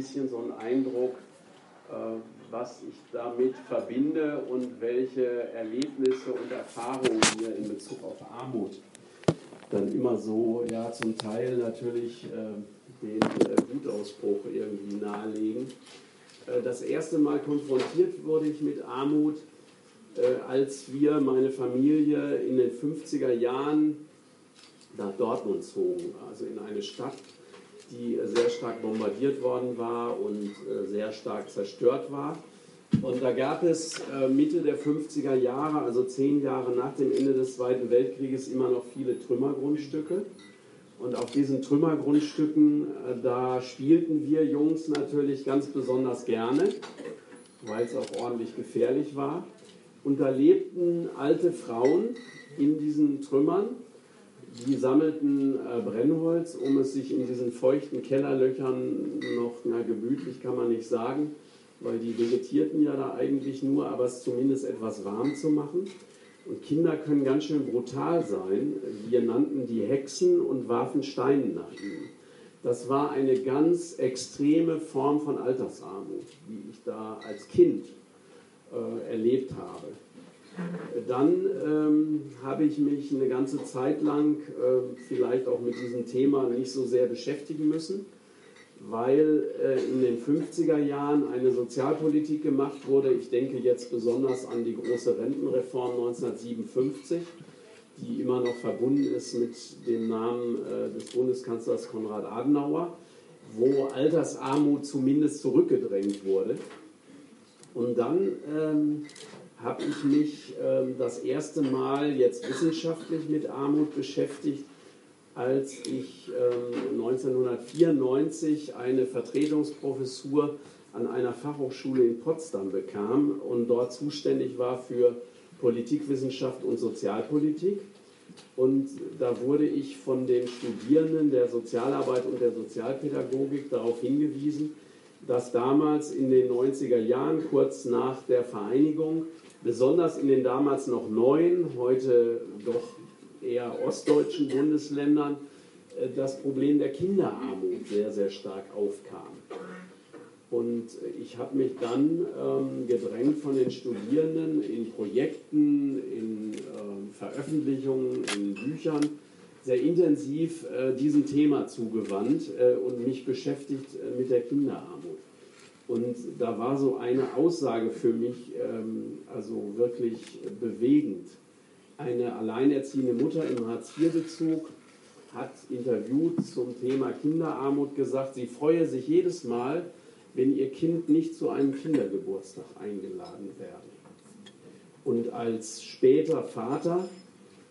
bisschen so einen Eindruck, äh, was ich damit verbinde und welche Erlebnisse und Erfahrungen wir in Bezug auf Armut dann immer so, ja, zum Teil natürlich äh, den äh, Wutausbruch irgendwie nahelegen. Das erste Mal konfrontiert wurde ich mit Armut, als wir, meine Familie, in den 50er Jahren nach Dortmund zogen, also in eine Stadt, die sehr stark bombardiert worden war und äh, sehr stark zerstört war. Und da gab es äh, Mitte der 50er Jahre, also zehn Jahre nach dem Ende des Zweiten Weltkrieges, immer noch viele Trümmergrundstücke. Und auf diesen Trümmergrundstücken, äh, da spielten wir Jungs natürlich ganz besonders gerne, weil es auch ordentlich gefährlich war. Und da lebten alte Frauen in diesen Trümmern die sammelten äh, Brennholz, um es sich in diesen feuchten Kellerlöchern noch, na gemütlich kann man nicht sagen, weil die vegetierten ja da eigentlich nur, aber es zumindest etwas warm zu machen. Und Kinder können ganz schön brutal sein. Wir nannten die Hexen und warfen Steine nach ihnen. Das war eine ganz extreme Form von Altersarmut, die ich da als Kind äh, erlebt habe. Dann ähm, habe ich mich eine ganze Zeit lang äh, vielleicht auch mit diesem Thema nicht so sehr beschäftigen müssen, weil äh, in den 50er Jahren eine Sozialpolitik gemacht wurde. Ich denke jetzt besonders an die große Rentenreform 1957, die immer noch verbunden ist mit dem Namen äh, des Bundeskanzlers Konrad Adenauer, wo Altersarmut zumindest zurückgedrängt wurde. Und dann ähm, habe ich mich ähm, das erste Mal jetzt wissenschaftlich mit Armut beschäftigt, als ich ähm, 1994 eine Vertretungsprofessur an einer Fachhochschule in Potsdam bekam und dort zuständig war für Politikwissenschaft und Sozialpolitik. Und da wurde ich von den Studierenden der Sozialarbeit und der Sozialpädagogik darauf hingewiesen, dass damals in den 90er Jahren, kurz nach der Vereinigung, besonders in den damals noch neuen, heute doch eher ostdeutschen Bundesländern äh, das Problem der Kinderarmut sehr, sehr stark aufkam. Und ich habe mich dann ähm, gedrängt von den Studierenden in Projekten, in äh, Veröffentlichungen, in Büchern sehr intensiv äh, diesem Thema zugewandt äh, und mich beschäftigt äh, mit der Kinderarmut. Und da war so eine Aussage für mich ähm, also wirklich bewegend. Eine alleinerziehende Mutter im Hartz-IV-Bezug hat interviewt zum Thema Kinderarmut gesagt, sie freue sich jedes Mal, wenn ihr Kind nicht zu einem Kindergeburtstag eingeladen werde. Und als später Vater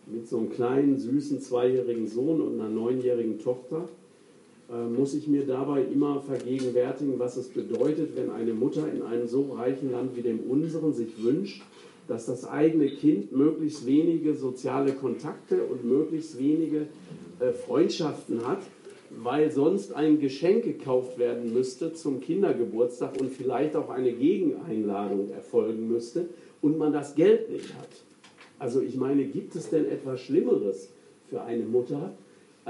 mit so einem kleinen, süßen zweijährigen Sohn und einer neunjährigen Tochter muss ich mir dabei immer vergegenwärtigen, was es bedeutet, wenn eine Mutter in einem so reichen Land wie dem unseren sich wünscht, dass das eigene Kind möglichst wenige soziale Kontakte und möglichst wenige äh, Freundschaften hat, weil sonst ein Geschenk gekauft werden müsste zum Kindergeburtstag und vielleicht auch eine Gegeneinladung erfolgen müsste und man das Geld nicht hat. Also ich meine, gibt es denn etwas Schlimmeres für eine Mutter,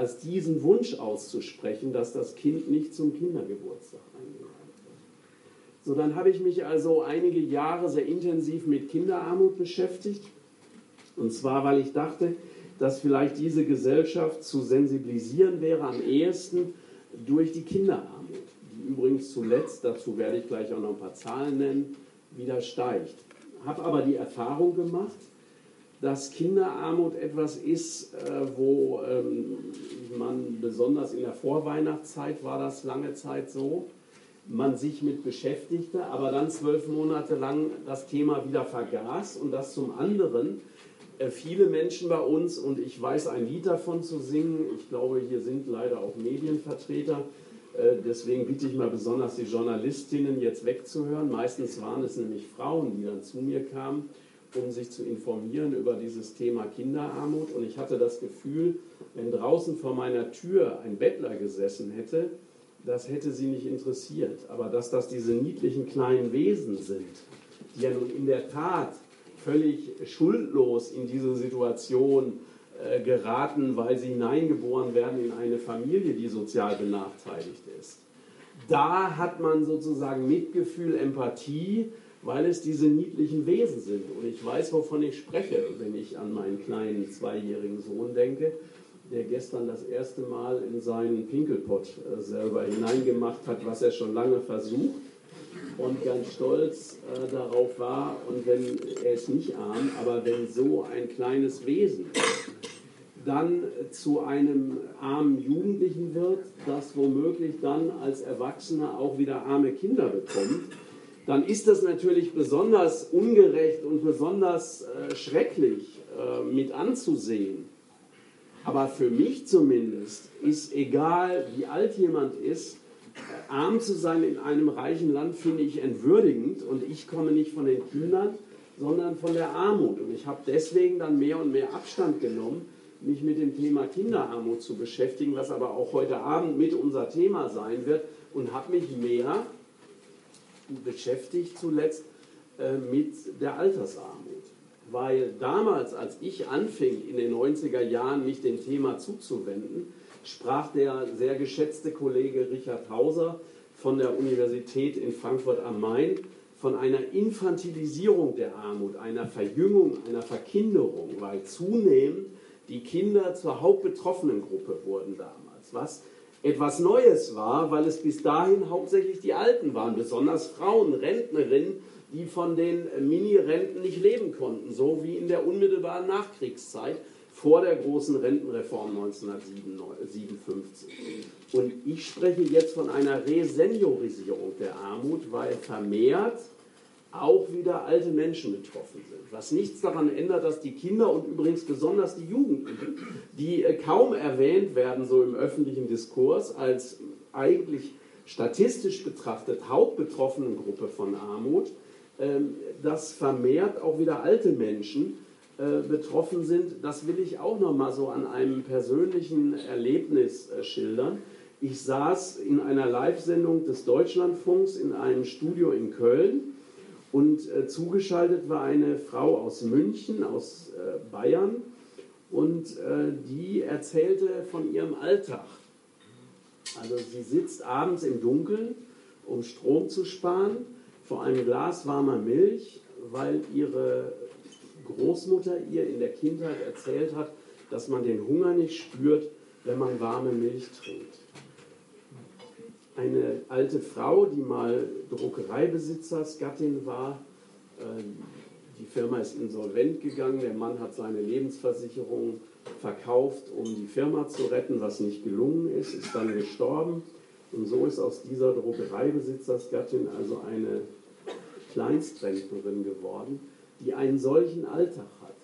als diesen Wunsch auszusprechen, dass das Kind nicht zum Kindergeburtstag eingeladen wird. So, dann habe ich mich also einige Jahre sehr intensiv mit Kinderarmut beschäftigt. Und zwar, weil ich dachte, dass vielleicht diese Gesellschaft zu sensibilisieren wäre am ehesten durch die Kinderarmut, die übrigens zuletzt, dazu werde ich gleich auch noch ein paar Zahlen nennen, wieder steigt. Habe aber die Erfahrung gemacht, dass Kinderarmut etwas ist, äh, wo ähm, man besonders in der Vorweihnachtszeit war das lange Zeit so, man sich mit beschäftigte, aber dann zwölf Monate lang das Thema wieder vergaß und das zum anderen äh, viele Menschen bei uns, und ich weiß ein Lied davon zu singen, ich glaube, hier sind leider auch Medienvertreter, äh, deswegen bitte ich mal besonders die Journalistinnen jetzt wegzuhören. Meistens waren es nämlich Frauen, die dann zu mir kamen um sich zu informieren über dieses Thema Kinderarmut. Und ich hatte das Gefühl, wenn draußen vor meiner Tür ein Bettler gesessen hätte, das hätte sie nicht interessiert. Aber dass das diese niedlichen kleinen Wesen sind, die ja nun in der Tat völlig schuldlos in diese Situation äh, geraten, weil sie hineingeboren werden in eine Familie, die sozial benachteiligt ist. da hat man sozusagen Mitgefühl, Empathie, weil es diese niedlichen Wesen sind. Und ich weiß, wovon ich spreche, wenn ich an meinen kleinen zweijährigen Sohn denke, der gestern das erste Mal in seinen Pinkelpott äh, selber hineingemacht hat, was er schon lange versucht und ganz stolz äh, darauf war. Und wenn er ist nicht arm, aber wenn so ein kleines Wesen dann zu einem armen Jugendlichen wird, das womöglich dann als Erwachsener auch wieder arme Kinder bekommt, dann ist das natürlich besonders ungerecht und besonders äh, schrecklich äh, mit anzusehen. Aber für mich zumindest ist egal, wie alt jemand ist, äh, arm zu sein in einem reichen Land finde ich entwürdigend und ich komme nicht von den Kindern, sondern von der Armut. Und ich habe deswegen dann mehr und mehr Abstand genommen, mich mit dem Thema Kinderarmut zu beschäftigen, was aber auch heute Abend mit unser Thema sein wird und habe mich mehr beschäftigt zuletzt äh, mit der Altersarmut. Weil damals, als ich anfing, in den 90er Jahren mich dem Thema zuzuwenden, sprach der sehr geschätzte Kollege Richard Hauser von der Universität in Frankfurt am Main von einer Infantilisierung der Armut, einer Verjüngung, einer Verkinderung, weil zunehmend die Kinder zur hauptbetroffenen Gruppe wurden damals, was etwas Neues war, weil es bis dahin hauptsächlich die Alten waren, besonders Frauen, Rentnerinnen, die von den Mini-Renten nicht leben konnten, so wie in der unmittelbaren Nachkriegszeit vor der großen Rentenreform 1957. Und ich spreche jetzt von einer Reseniorisierung der Armut, weil vermehrt auch wieder alte Menschen betroffen sind. Was nichts daran ändert, dass die Kinder und übrigens besonders die Jugendlichen, die äh, kaum erwähnt werden so im öffentlichen Diskurs als eigentlich statistisch betrachtet hauptbetroffenen Gruppe von Armut, ähm, dass vermehrt auch wieder alte Menschen äh, betroffen sind. Das will ich auch noch mal so an einem persönlichen Erlebnis äh, schildern. Ich saß in einer Live-Sendung des Deutschlandfunks in einem Studio in Köln und äh, zugeschaltet war eine Frau aus München, aus äh, Bayern, und äh, die erzählte von ihrem Alltag. Also sie sitzt abends im Dunkeln, um Strom zu sparen, vor einem Glas warmer Milch, weil ihre Großmutter ihr in der Kindheit erzählt hat, dass man den Hunger nicht spürt, wenn man warme Milch trinkt eine alte Frau, die mal Druckereibesitzersgattin war. Ähm, die Firma ist insolvent gegangen, der Mann hat seine Lebensversicherung verkauft, um die Firma zu retten, was nicht gelungen ist, ist dann gestorben. Und so ist aus dieser Druckereibesitzersgattin also eine Kleinstrentnerin geworden, die einen solchen Alltag hat.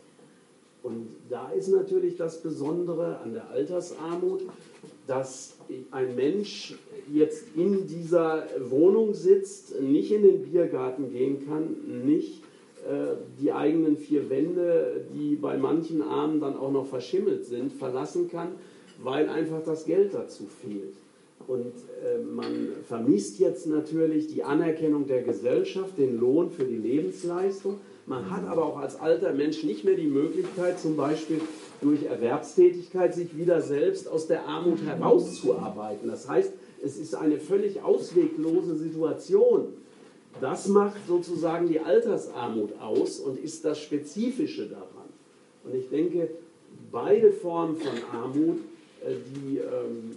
Und da ist natürlich das Besondere an der Altersarmut, dass ein Mensch jetzt in dieser Wohnung sitzt, nicht in den Biergarten gehen kann, nicht äh, die eigenen vier Wände, die bei manchen Armen dann auch noch verschimmelt sind, verlassen kann, weil einfach das Geld dazu fehlt. Und äh, man vermisst jetzt natürlich die Anerkennung der Gesellschaft, den Lohn für die Lebensleistung. Man hat aber auch als alter Mensch nicht mehr die Möglichkeit, zum Beispiel durch Erwerbstätigkeit sich wieder selbst aus der Armut herauszuarbeiten. Das heißt, es ist eine völlig ausweglose Situation. Das macht sozusagen die Altersarmut aus und ist das Spezifische daran. Und ich denke, beide Formen von Armut, äh, die, ähm,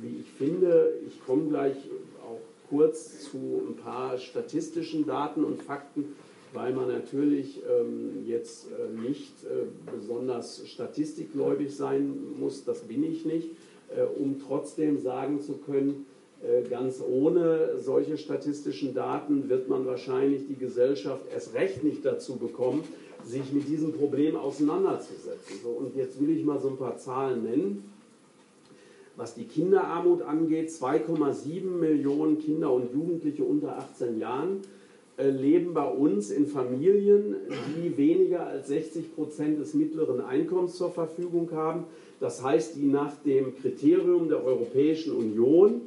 wie ich finde, ich komme gleich auch kurz zu ein paar statistischen Daten und Fakten, weil man natürlich ähm, jetzt äh, nicht äh, besonders statistikgläubig sein muss, das bin ich nicht, äh, um trotzdem sagen zu können, äh, ganz ohne solche statistischen Daten wird man wahrscheinlich die Gesellschaft erst recht nicht dazu bekommen, sich mit diesem Problem auseinanderzusetzen. So, und jetzt will ich mal so ein paar Zahlen nennen. Was die Kinderarmut angeht, 2,7 Millionen Kinder und Jugendliche unter 18 Jahren leben bei uns in Familien, die weniger als 60 Prozent des mittleren Einkommens zur Verfügung haben. Das heißt, die nach dem Kriterium der Europäischen Union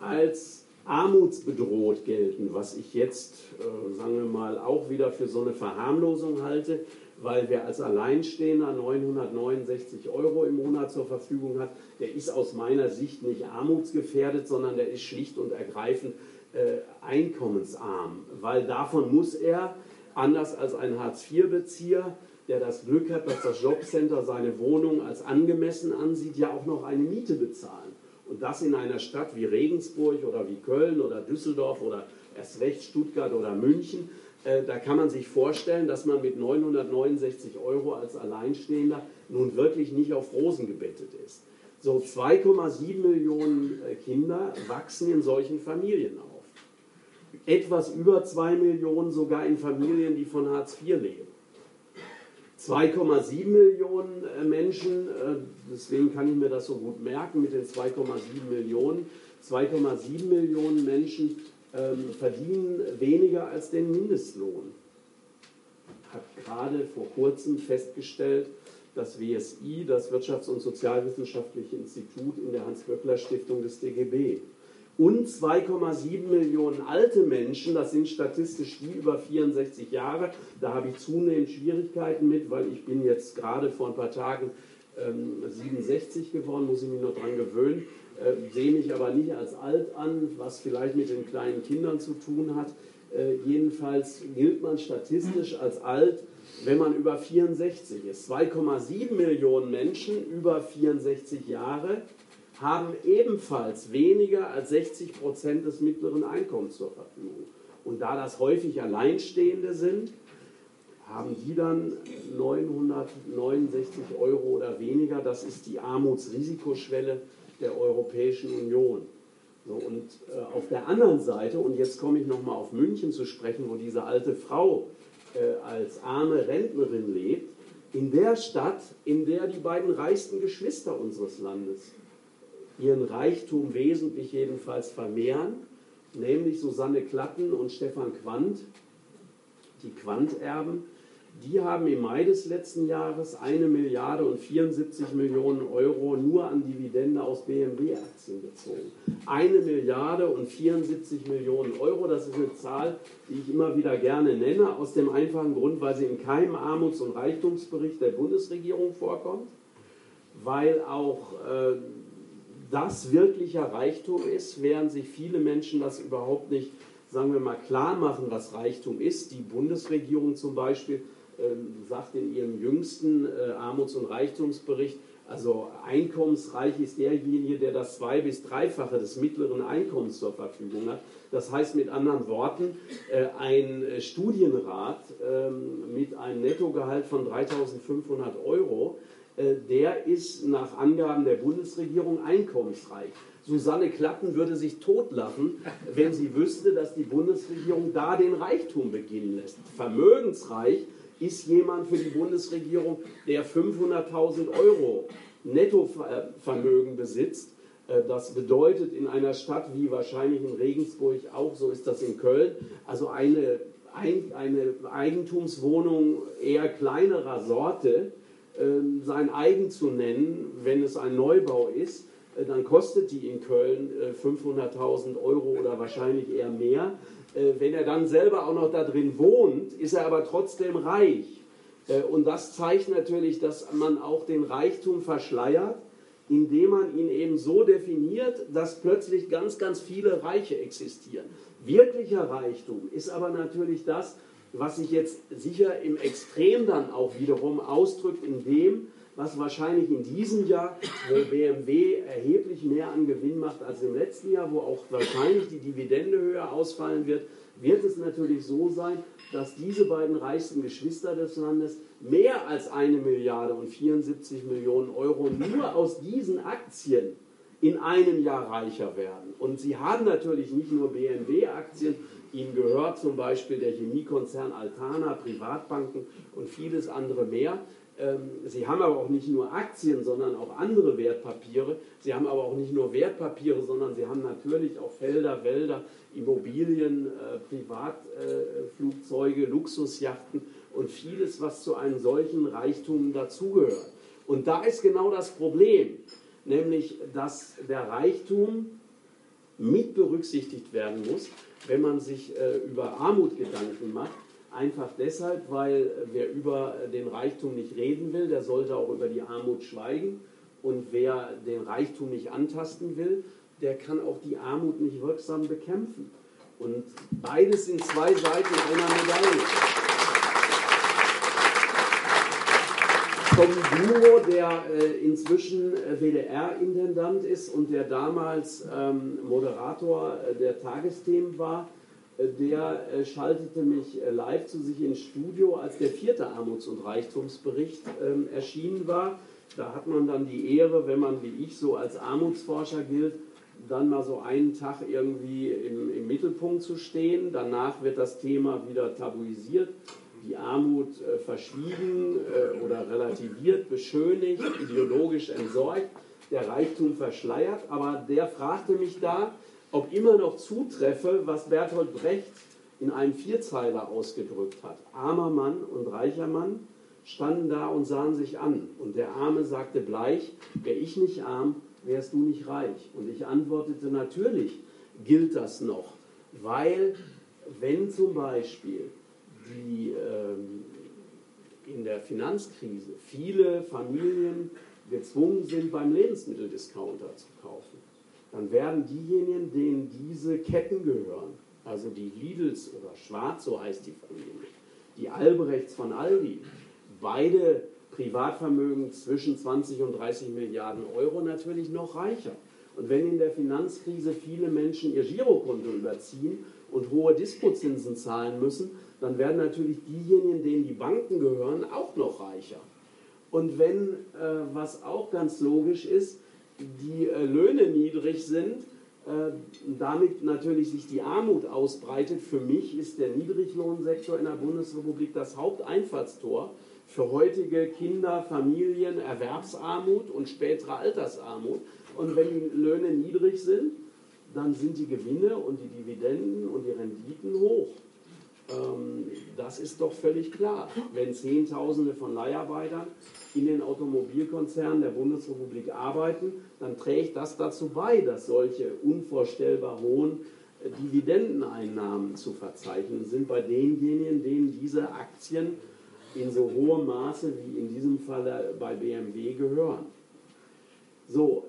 als armutsbedroht gelten, was ich jetzt, äh, sagen wir mal, auch wieder für so eine Verharmlosung halte, weil wer als Alleinstehender 969 Euro im Monat zur Verfügung hat, der ist aus meiner Sicht nicht armutsgefährdet, sondern der ist schlicht und ergreifend äh, einkommensarm, weil davon muss er, anders als ein Hartz-IV-Bezieher, der das Glück hat, dass das Jobcenter seine Wohnung als angemessen ansieht, ja auch noch eine Miete bezahlen. Und das in einer Stadt wie Regensburg oder wie Köln oder Düsseldorf oder erst recht Stuttgart oder München, äh, da kann man sich vorstellen, dass man mit 969 Euro als Alleinstehender nun wirklich nicht auf Rosen gebettet ist. So 2,7 Millionen äh, Kinder wachsen in solchen Familien. Etwas über 2 Millionen sogar in Familien, die von Hartz IV leben. 2,7 Millionen äh, Menschen, äh, deswegen kann ich mir das so gut merken mit den 2,7 Millionen, 2,7 Millionen Menschen ähm, verdienen weniger als den Mindestlohn. Hat gerade vor kurzem festgestellt, das WSI, das Wirtschafts- und Sozialwissenschaftliche Institut in der Hans-Böckler-Stiftung des DGB und 2,7 Millionen alte Menschen, das sind statistisch die über 64 Jahre. Da habe ich zunehmend Schwierigkeiten mit, weil ich bin jetzt gerade vor ein paar Tagen ähm, 67 geworden, muss ich mich noch daran gewöhnen, äh, sehe mich aber nicht als alt an, was vielleicht mit den kleinen Kindern zu tun hat. Äh, jedenfalls gilt man statistisch als alt, wenn man über 64 ist. 2,7 Millionen Menschen über 64 Jahre haben ebenfalls weniger als 60 Prozent des mittleren Einkommens zur Verfügung. Und da das häufig Alleinstehende sind, haben die dann 969 Euro oder weniger. Das ist die Armutsrisikoschwelle der Europäischen Union. So, und äh, auf der anderen Seite, und jetzt komme ich nochmal auf München zu sprechen, wo diese alte Frau äh, als arme Rentnerin lebt, in der Stadt, in der die beiden reichsten Geschwister unseres Landes ihren Reichtum wesentlich jedenfalls vermehren, nämlich Susanne Klatten und Stefan Quandt, die Quandt-Erben, die haben im Mai des letzten Jahres eine Milliarde und 74 Millionen Euro nur an Dividende aus BMW-Aktien gezogen. Eine Milliarde und 74 Millionen Euro, das ist eine Zahl, die ich immer wieder gerne nenne, aus dem einfachen Grund, weil sie in keinem Armuts- und Reichtumsbericht der Bundesregierung vorkommt, weil auch äh, das wirklicher Reichtum ist, während sich viele Menschen das überhaupt nicht, sagen wir mal, klar machen, was Reichtum ist. Die Bundesregierung zum Beispiel äh, sagt in ihrem jüngsten äh, Armuts- und Reichtumsbericht, also einkommensreich ist derjenige, der das zwei- bis dreifache des mittleren Einkommens zur Verfügung hat. Das heißt mit anderen Worten, äh, ein Studienrat ähm, mit einem Nettogehalt von 3.500 Euro äh, der ist nach Angaben der Bundesregierung einkommensreich. Susanne Klatten würde sich totlachen, wenn sie wüsste, dass die Bundesregierung da den Reichtum beginnen lässt. Vermögensreich ist jemand für die Bundesregierung, der 500.000 Euro Nettovermögen besitzt. Äh, das bedeutet in einer Stadt wie wahrscheinlich in Regensburg auch, so ist das in Köln, also eine, eine Eigentumswohnung eher kleinerer Sorte, sein eigen zu nennen, wenn es ein Neubau ist, äh, dann kostet die in Köln 500.000 äh, Euro oder wahrscheinlich eher mehr. Äh, wenn er dann selber auch noch da drin wohnt, ist er aber trotzdem reich. Und das zeigt natürlich, dass man auch den Reichtum verschleiert, indem man ihn eben so definiert, dass plötzlich ganz, ganz viele Reiche existieren. Wirklicher Reichtum ist aber natürlich das, was sich jetzt sicher im Extrem dann auch wiederum ausdrückt in dem, was wahrscheinlich in diesem Jahr, wo BMW erheblich mehr an Gewinn macht als im letzten Jahr, wo auch wahrscheinlich die Dividende höher ausfallen wird, wird es natürlich so sein, dass diese beiden reichsten Geschwister des Landes mehr als eine Milliarde und 74 Millionen Euro nur aus diesen Aktien in einem Jahr reicher werden. Und sie haben natürlich nicht nur BMW-Aktien, Ihnen gehört zum Beispiel der Chemiekonzern Altana, Privatbanken und vieles andere mehr. Ähm, Sie haben aber auch nicht nur Aktien, sondern auch andere Wertpapiere. Sie haben aber auch nicht nur Wertpapiere, sondern Sie haben natürlich auch Felder, Wälder, Immobilien, äh, Privatflugzeuge, Luxusjachten und vieles, was zu einem solchen Reichtum dazugehört. Und da ist genau das Problem, nämlich dass der Reichtum mit berücksichtigt werden muss, wenn man sich äh, über Armut Gedanken macht. Einfach deshalb, weil wer über den Reichtum nicht reden will, der sollte auch über die Armut schweigen. Und wer den Reichtum nicht antasten will, der kann auch die Armut nicht wirksam bekämpfen. Und beides sind zwei Seiten einer Medaille. Vom Duo, der äh, inzwischen äh, WDR-Intendant ist und der damals ähm, Moderator äh, der Tagesthemen war, äh, der äh, schaltete mich live zu sich ins Studio, als der vierte Armuts- und Reichtumsbericht ähm, erschienen war. Da hat man dann die Ehre, wenn man wie ich so als Armutsforscher gilt, dann mal so einen Tag irgendwie im, im Mittelpunkt zu stehen. Danach wird das Thema wieder tabuisiert, die Armut äh, verschwiegen äh, oder relativiert, beschönigt, ideologisch entsorgt, der Reichtum verschleiert. Aber der fragte mich da, ob immer noch zutreffe, was Bertolt Brecht in einem Vierzeiler ausgedrückt hat. Armer Mann und reicher Mann standen da und sahen sich an. Und der Arme sagte bleich, wäre ich nicht arm, wärst du nicht reich. Und ich antwortete, natürlich gilt das noch, weil wenn zum Beispiel die, ähm, in der Finanzkrise viele Familien gezwungen sind, beim Lebensmitteldiscounter zu kaufen, dann werden diejenigen, denen diese Ketten gehören, also die Lidls oder Schwarz, so heißt die Familie, die Albrechts von Aldi, beide Privatvermögen zwischen 20 und 30 Milliarden Euro natürlich noch reicher. Und wenn in der Finanzkrise viele Menschen ihr Girokonto überziehen und hohe Dispozinsen zahlen müssen, dann werden natürlich diejenigen, denen die Banken gehören, auch noch reicher. Und wenn, äh, was auch ganz logisch ist, die äh, Löhne niedrig sind, äh, damit natürlich sich die Armut ausbreitet, für mich ist der Niedriglohnsektor in der Bundesrepublik das Haupteinfallstor für heutige Kinder, Familien, Erwerbsarmut und spätere Altersarmut. Und wenn die Löhne niedrig sind, dann sind die Gewinne und die Dividenden und die Renditen hoch. Ähm, das ist doch völlig klar. Wenn Zehntausende von Leiharbeitern in den Automobilkonzernen der Bundesrepublik arbeiten, dann trägt das dazu bei, dass solche unvorstellbar hohen Dividendeneinnahmen zu verzeichnen sind bei denjenigen, denen diese Aktien in so hohem Maße wie in diesem Fall bei BMW gehören. So,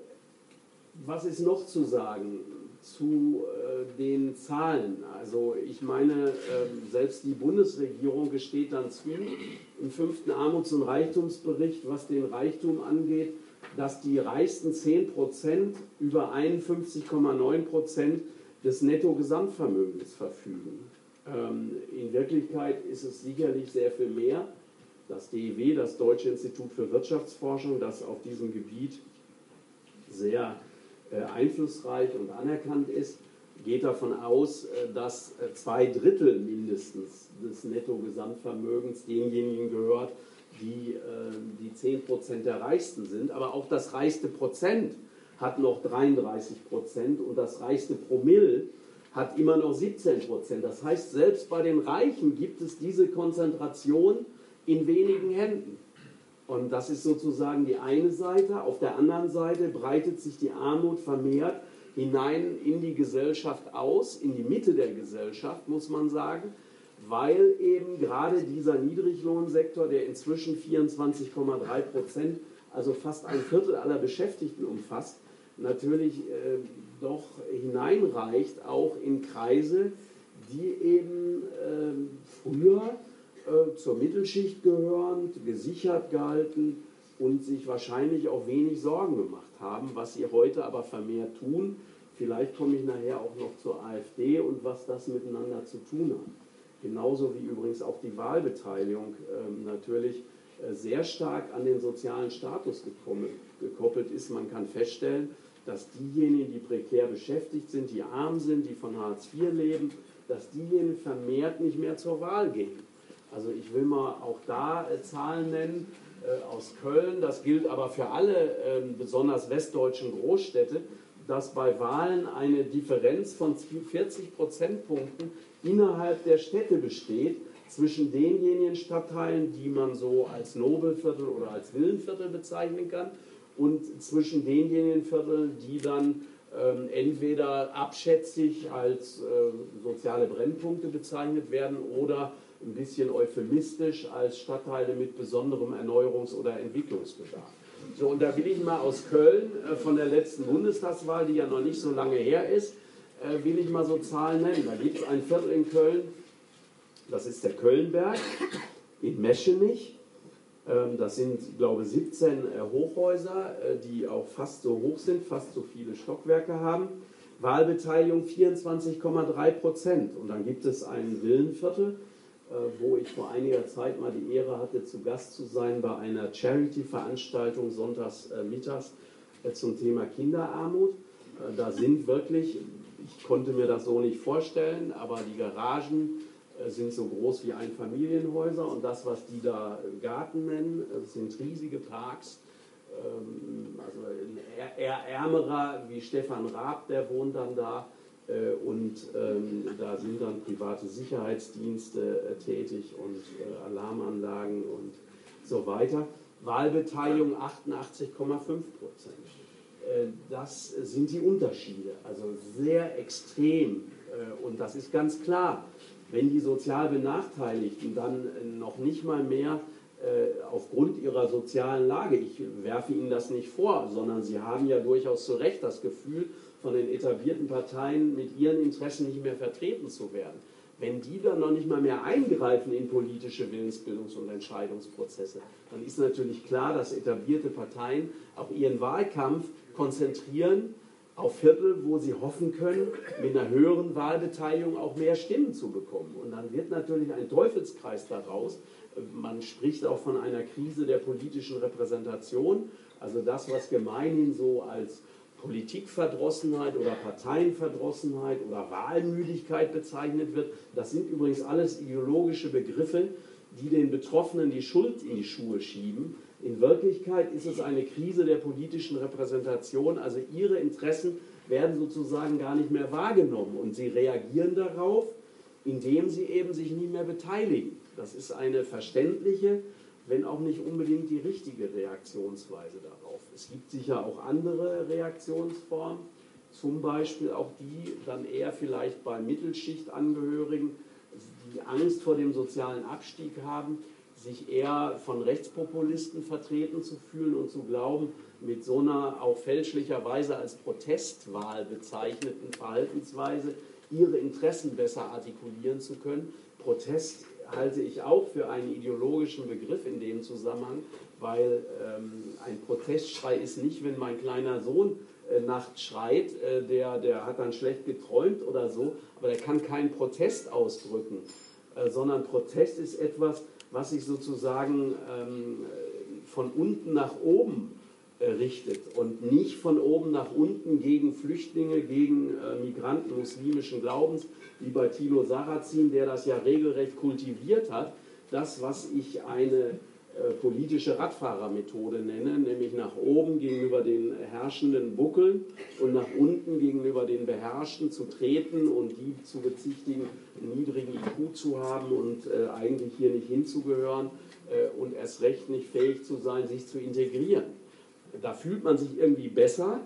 was ist noch zu sagen zu äh, den Zahlen? Also ich meine, äh, selbst die Bundesregierung gesteht dann zu, im fünften Armuts- und Reichtumsbericht, was den Reichtum angeht, dass die reichsten 10 Prozent über 51,9 Prozent des Nettogesamtvermögens verfügen. Ähm, in Wirklichkeit ist es sicherlich sehr viel mehr. Das DIW, das Deutsche Institut für Wirtschaftsforschung, das auf diesem Gebiet sehr einflussreich und anerkannt ist, geht davon aus, äh, dass äh, zwei Drittel mindestens des Nettogesamtvermögens denjenigen gehört, die die 10 Prozent der Reichsten sind. Aber auch das reichste Prozent hat noch 33 Prozent und das reichste Promille hat immer noch 17 Prozent. Das heißt, selbst bei den Reichen gibt es diese Konzentration in wenigen Händen. Und das ist sozusagen die eine Seite. Auf der anderen Seite breitet sich die Armut vermehrt hinein in die Gesellschaft aus, in die Mitte der Gesellschaft, muss man sagen, weil eben gerade dieser Niedriglohnsektor, der inzwischen 24,3 Prozent, also fast ein Viertel aller Beschäftigten umfasst, natürlich äh, doch hineinreicht, auch in Kreise, die eben äh, früher zur Mittelschicht gehören, gesichert galten und sich wahrscheinlich auch wenig Sorgen gemacht haben, was sie heute aber vermehrt tun. Vielleicht komme ich nachher auch noch zur AfD und was das miteinander zu tun hat. Genauso wie übrigens auch die Wahlbeteiligung äh, natürlich äh, sehr stark an den sozialen Status gekommen, gekoppelt ist. Man kann feststellen, dass diejenigen, die prekär beschäftigt sind, die arm sind, die von Hartz IV leben, dass diejenigen vermehrt nicht mehr zur Wahl gehen. Also ich will mal auch da äh, Zahlen nennen äh, aus Köln. Das gilt aber für alle äh, besonders westdeutschen Großstädte, dass bei Wahlen eine Differenz von 40 Prozentpunkten innerhalb der Städte besteht zwischen denjenigen Stadtteilen, die man so als Nobelviertel oder als Villenviertel bezeichnen kann, und zwischen denjenigen Vierteln, die dann ähm, entweder abschätzig als äh, soziale Brennpunkte bezeichnet werden oder ein bisschen euphemistisch als Stadtteile mit besonderem Erneuerungs- oder Entwicklungsbedarf. So, und da will ich mal aus Köln äh, von der letzten Bundestagswahl, die ja noch nicht so lange her ist, äh, will ich mal so Zahlen nennen. Da gibt es ein Viertel in Köln, das ist der Kölnberg, in Meschenich. Ähm, das sind, glaube ich, 17 äh, Hochhäuser, die auch fast so hoch sind, fast so viele Stockwerke haben. Wahlbeteiligung 24,3 Prozent. Und dann gibt es ein Villenviertel, wo ich vor einiger Zeit mal die Ehre hatte, zu Gast zu sein bei einer Charity-Veranstaltung sonntags mittags zum Thema Kinderarmut. Da sind wirklich, ich konnte mir das so nicht vorstellen, aber die Garagen sind so groß wie Einfamilienhäuser und das, was die da Garten nennen, sind riesige Parks. Ähm, also ein ärmerer wie Stefan Raab, der wohnt dann da. Äh, und ähm, da sind dann private Sicherheitsdienste äh, tätig und äh, Alarmanlagen und so weiter. Wahlbeteiligung 88,5 Prozent. Das sind die Unterschiede, also sehr extrem. Und das ist ganz klar wenn die sozial Benachteiligten dann noch nicht mal mehr aufgrund ihrer sozialen Lage, ich werfe Ihnen das nicht vor, sondern Sie haben ja durchaus zu Recht das Gefühl, von den etablierten Parteien mit ihren Interessen nicht mehr vertreten zu werden. Wenn die dann noch nicht mal mehr eingreifen in politische Willensbildungs- und Entscheidungsprozesse, dann ist natürlich klar, dass etablierte Parteien auch ihren Wahlkampf konzentrieren auf Viertel, wo sie hoffen können, mit einer höheren Wahlbeteiligung auch mehr Stimmen zu bekommen. Und dann wird natürlich ein Teufelskreis daraus. Man spricht auch von einer Krise der politischen Repräsentation. Also das, was gemeinhin so als Politikverdrossenheit oder Parteienverdrossenheit oder Wahlmüdigkeit bezeichnet wird, das sind übrigens alles ideologische Begriffe, die den Betroffenen die Schuld in die Schuhe schieben. In Wirklichkeit ist es eine Krise der politischen Repräsentation, also ihre Interessen werden sozusagen gar nicht mehr wahrgenommen und sie reagieren darauf, indem sie eben sich nie mehr beteiligen. Das ist eine verständliche, wenn auch nicht unbedingt die richtige Reaktionsweise darauf. Es gibt sicher auch andere Reaktionsformen, zum Beispiel auch die dann eher vielleicht bei Mittelschichtangehörigen, die Angst vor dem sozialen Abstieg haben, sich eher von Rechtspopulisten vertreten zu fühlen und zu glauben, mit so einer auch fälschlicherweise als Protestwahl bezeichneten Verhaltensweise ihre Interessen besser artikulieren zu können. Protest halte ich auch für einen ideologischen Begriff in dem Zusammenhang, weil ähm, ein Protestschrei ist nicht, wenn mein kleiner Sohn äh, nachts schreit, äh, der, der hat dann schlecht geträumt oder so, aber der kann keinen Protest ausdrücken, äh, sondern Protest ist etwas, was sich sozusagen ähm, von unten nach oben richtet und nicht von oben nach unten gegen Flüchtlinge, gegen äh, Migranten muslimischen Glaubens, wie bei Thilo Sarrazin, der das ja regelrecht kultiviert hat. Das, was ich eine äh, politische Radfahrermethode nenne, nämlich nach oben gegenüber den Herrschenden buckeln und nach unten gegenüber den Beherrschten zu treten und die zu bezichtigen, einen niedrigen IQ zu haben und äh, eigentlich hier nicht hinzugehören äh, und erst recht nicht fähig zu sein, sich zu integrieren. Da fühlt man sich irgendwie besser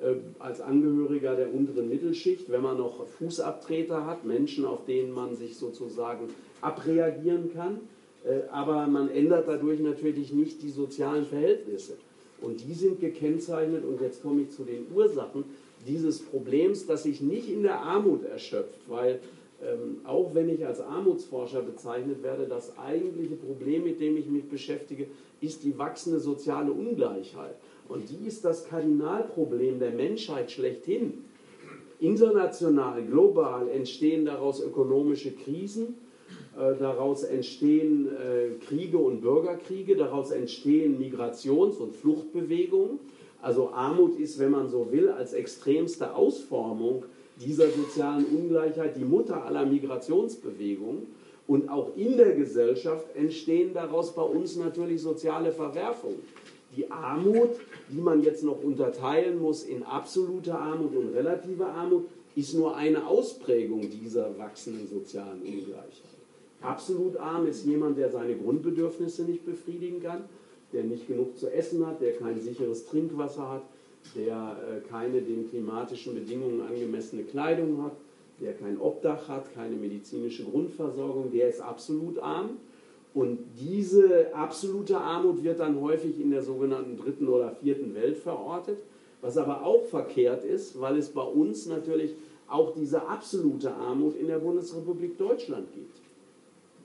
äh, als Angehöriger der unteren Mittelschicht, wenn man noch Fußabtreter hat, Menschen, auf denen man sich sozusagen abreagieren kann äh, aber man ändert dadurch natürlich nicht die sozialen Verhältnisse. Und die sind gekennzeichnet, und jetzt komme ich zu den Ursachen dieses Problems, das sich nicht in der Armut erschöpft, weil ähm, auch wenn ich als Armutsforscher bezeichnet werde, das eigentliche Problem, mit dem ich mich beschäftige, ist die wachsende soziale Ungleichheit. Und die ist das Kardinalproblem der Menschheit schlechthin. International, global entstehen daraus ökonomische Krisen äh, daraus entstehen äh, Kriege und Bürgerkriege, daraus entstehen Migrations- und Fluchtbewegungen. Also Armut ist, wenn man so will, als extremste Ausformung dieser sozialen Ungleichheit die Mutter aller Migrationsbewegungen. Und auch in der Gesellschaft entstehen daraus bei uns natürlich soziale Verwerfungen. Die Armut, die man jetzt noch unterteilen muss in absolute Armut und relative Armut, ist nur eine Ausprägung dieser wachsenden sozialen Ungleichheit. Absolut arm ist jemand, der seine Grundbedürfnisse nicht befriedigen kann, der nicht genug zu essen hat, der kein sicheres Trinkwasser hat, der äh, keine den klimatischen Bedingungen angemessene Kleidung hat, der kein Obdach hat, keine medizinische Grundversorgung, der ist absolut arm. Und diese absolute Armut wird dann häufig in der sogenannten dritten oder vierten Welt verortet, was aber auch verkehrt ist, weil es bei uns natürlich auch diese absolute Armut in der Bundesrepublik Deutschland gibt.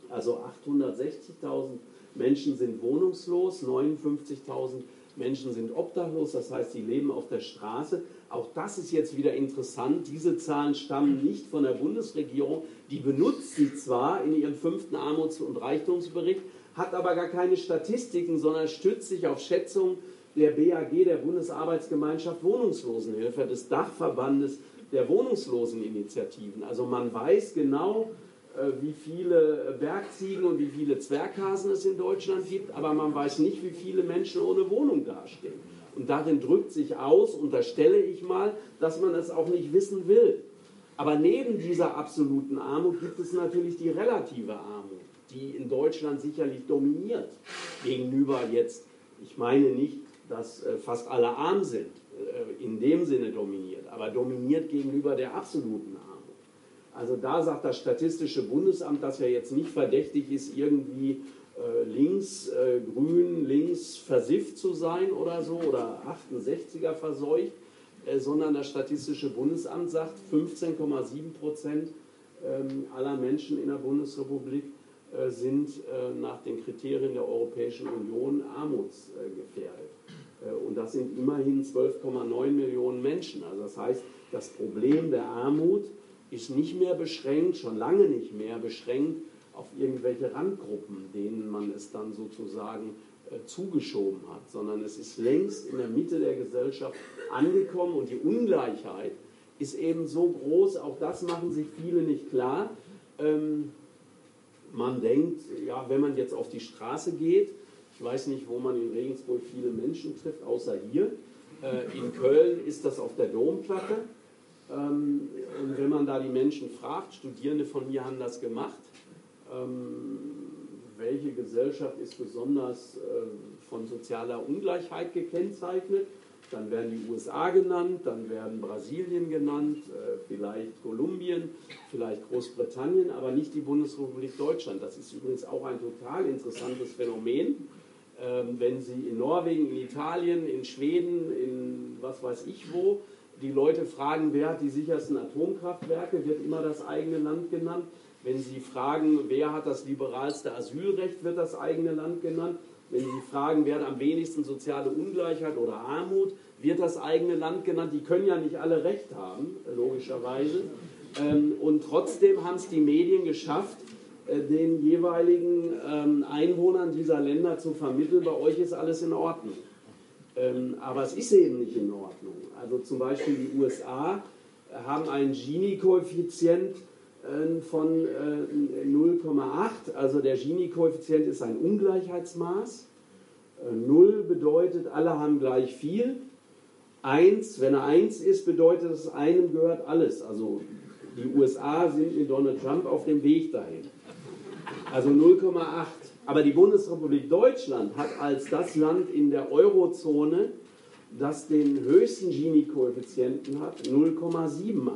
Also 860.000 Menschen sind wohnungslos, 59.000 Menschen sind obdachlos, das heißt, sie leben auf der Straße. Auch das ist jetzt wieder interessant. Diese Zahlen stammen nicht von der Bundesregierung. Die benutzt sie zwar in ihrem fünften Armuts- und Reichtumsbericht, hat aber gar keine Statistiken, sondern stützt sich auf Schätzungen der BAG, der Bundesarbeitsgemeinschaft Wohnungslosenhilfe, des Dachverbandes der Wohnungsloseninitiativen. Also man weiß genau, wie viele Bergziegen und wie viele Zwerghasen es in Deutschland gibt, aber man weiß nicht, wie viele Menschen ohne Wohnung dastehen. Und darin drückt sich aus, unterstelle ich mal, dass man es auch nicht wissen will. Aber neben dieser absoluten Armut gibt es natürlich die relative Armut, die in Deutschland sicherlich dominiert gegenüber jetzt, ich meine nicht, dass äh, fast alle arm sind, äh, in dem Sinne dominiert, aber dominiert gegenüber der absoluten Armut. Also da sagt das Statistische Bundesamt, dass er jetzt nicht verdächtig ist, irgendwie äh, links, äh, grün, links versifft zu sein oder so oder 68er verseucht, äh, sondern das Statistische Bundesamt sagt, 15,7 Prozent ähm, aller Menschen in der Bundesrepublik äh, sind äh, nach den Kriterien der Europäischen Union armutsgefährdet. Äh, und das sind immerhin 12,9 Millionen Menschen. Also das heißt, das Problem der Armut ist nicht mehr beschränkt, schon lange nicht mehr beschränkt auf irgendwelche Randgruppen, denen man es dann sozusagen äh, zugeschoben hat, sondern es ist längst in der Mitte der Gesellschaft angekommen und die Ungleichheit ist eben so groß, auch das machen sich viele nicht klar. Ähm, man denkt, ja, wenn man jetzt auf die Straße geht, ich weiß nicht, wo man in Regensburg viele Menschen trifft, außer hier. Äh, in Köln ist das auf der Domplatte. Ähm, und wenn man da die Menschen fragt, Studierende von mir haben das gemacht, ähm, welche Gesellschaft ist besonders äh, von sozialer Ungleichheit gekennzeichnet, dann werden die USA genannt, dann werden Brasilien genannt, äh, vielleicht Kolumbien, vielleicht Großbritannien, aber nicht die Bundesrepublik Deutschland. Das ist übrigens auch ein total interessantes Phänomen. Ähm, wenn Sie in Norwegen, in Italien, in Schweden, in was weiß ich wo, die Leute fragen, wer hat die sichersten Atomkraftwerke, wird immer das eigene Land genannt. Wenn Sie fragen, wer hat das liberalste Asylrecht, wird das eigene Land genannt. Wenn Sie fragen, wer hat am wenigsten soziale Ungleichheit oder Armut, wird das eigene Land genannt. Die können ja nicht alle recht haben, logischerweise. Ähm, und trotzdem haben es die Medien geschafft, äh, den jeweiligen ähm, Einwohnern dieser Länder zu vermitteln, bei euch ist alles in Ordnung. Ähm, aber es ist eben nicht in Ordnung. Also zum Beispiel die USA haben einen Gini-Koeffizient äh, von 0,8. Äh, also der Gini-Koeffizient ist ein Ungleichheitsmaß. 0 bedeutet, alle haben gleich viel. 1, wenn er 1 ist, bedeutet es, einem gehört alles. Also die USA sind mit Donald Trump auf dem Weg dahin. Also 0,8. Aber die Bundesrepublik Deutschland hat als das Land in der Eurozone, das den höchsten Gini-Koeffizienten hat, 0,78.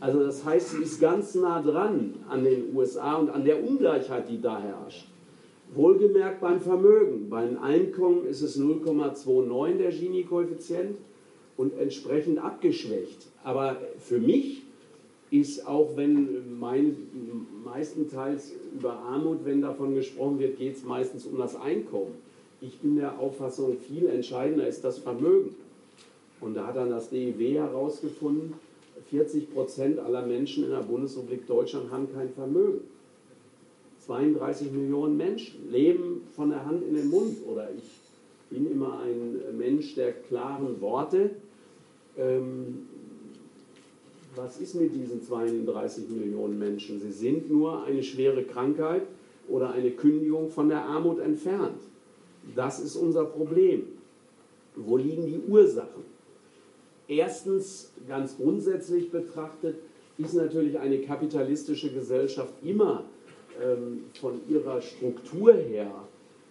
Also das heißt, sie ist ganz nah dran an den USA und an der Ungleichheit, die da herrscht. Wohlgemerkt beim Vermögen. Beim Einkommen ist es 0,29 der Gini-Koeffizient und entsprechend abgeschwächt. Aber für mich ist, auch wenn mein, meistenteils über Armut, wenn davon gesprochen wird, geht es meistens um das Einkommen. Ich bin der Auffassung, viel entscheidender ist das Vermögen. Und da hat dann das DIW herausgefunden, 40 Prozent aller Menschen in der Bundesrepublik Deutschland haben kein Vermögen. 32 Millionen Menschen leben von der Hand in den Mund. Oder ich bin immer ein Mensch der klaren Worte. Ähm, was ist mit diesen 32 Millionen Menschen? Sie sind nur eine schwere Krankheit oder eine Kündigung von der Armut entfernt. Das ist unser Problem. Wo liegen die Ursachen? Erstens, ganz grundsätzlich betrachtet, ist natürlich eine kapitalistische Gesellschaft immer ähm, von ihrer Struktur her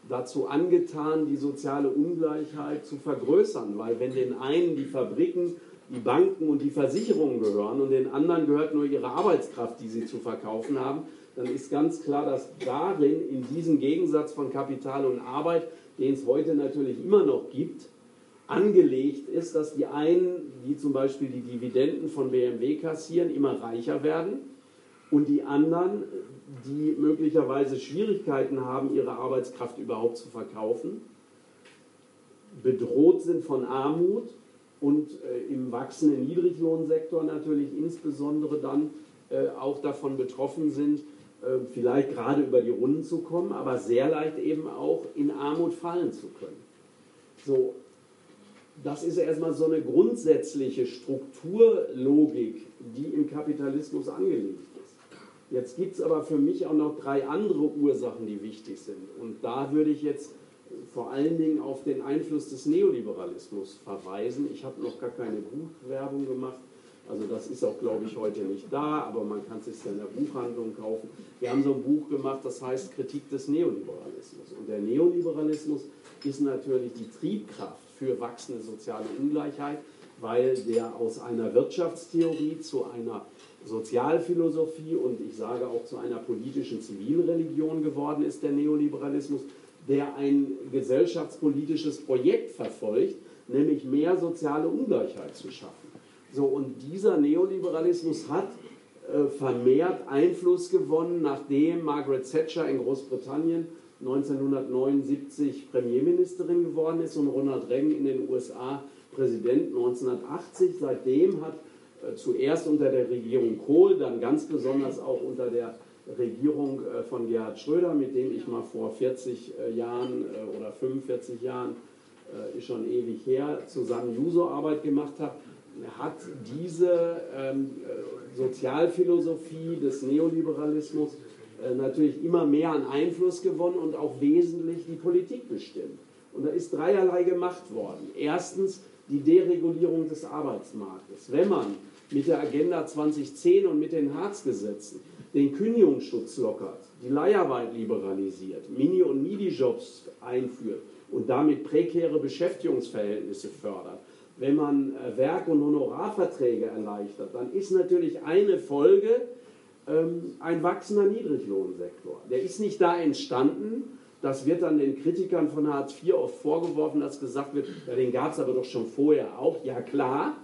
dazu angetan, die soziale Ungleichheit zu vergrößern, weil wenn den einen die Fabriken, die Banken und die Versicherungen gehören und den anderen gehört nur ihre Arbeitskraft, die sie zu verkaufen haben, dann ist ganz klar, dass darin, in diesem Gegensatz von Kapital und Arbeit, den es heute natürlich immer noch gibt, angelegt ist, dass die einen, die zum Beispiel die Dividenden von BMW kassieren, immer reicher werden und die anderen, die möglicherweise Schwierigkeiten haben, ihre Arbeitskraft überhaupt zu verkaufen, bedroht sind von Armut und äh, im wachsenden Niedriglohnsektor natürlich insbesondere dann äh, auch davon betroffen sind, äh, vielleicht gerade über die Runden zu kommen, aber sehr leicht eben auch in Armut fallen zu können. So, das ist erstmal so eine grundsätzliche Strukturlogik, die im Kapitalismus angelegt ist. Jetzt gibt es aber für mich auch noch drei andere Ursachen, die wichtig sind. Und da würde ich jetzt vor allen Dingen auf den Einfluss des Neoliberalismus verweisen. Ich habe noch gar keine Buchwerbung gemacht. Also das ist auch, glaube ich, heute nicht da, aber man kann es sich ja in der Buchhandlung kaufen. Wir haben so ein Buch gemacht, das heißt Kritik des Neoliberalismus. Und der Neoliberalismus ist natürlich die Triebkraft für wachsende soziale Ungleichheit, weil der aus einer Wirtschaftstheorie zu einer Sozialphilosophie und ich sage auch zu einer politischen Zivilreligion geworden ist, der Neoliberalismus, der ein gesellschaftspolitisches Projekt verfolgt, nämlich mehr soziale Ungleichheit zu schaffen. So, und dieser Neoliberalismus hat äh, vermehrt Einfluss gewonnen, nachdem Margaret Thatcher in Großbritannien 1979 Premierministerin geworden ist und Ronald Reagan in den USA Präsident 1980. Seitdem hat äh, zuerst unter der Regierung Kohl, dann ganz besonders auch unter der Regierung äh, von Gerhard Schröder, mit dem ich mal vor 40 äh, Jahren äh, oder 45 Jahren, ist schon ewig her, zusammen Juso-Arbeit gemacht habe, hat diese ähm, äh, Sozialphilosophie des Neoliberalismus natürlich immer mehr an Einfluss gewonnen und auch wesentlich die Politik bestimmt. Und da ist dreierlei gemacht worden. Erstens die Deregulierung des Arbeitsmarktes. Wenn man mit der Agenda 2010 und mit den Harz-Gesetzen den Kündigungsschutz lockert, die Leiharbeit liberalisiert, Mini- und Midi-Jobs einführt und damit prekäre Beschäftigungsverhältnisse fördert, wenn man äh, Werk- und Honorarverträge erleichtert, dann ist natürlich eine Folge ähm, ein wachsender Niedriglohnsektor. Der ist nicht da entstanden. Das wird dann den Kritikern von Hartz IV oft vorgeworfen, dass gesagt wird, ja, den gab es aber doch schon vorher auch. Ja klar,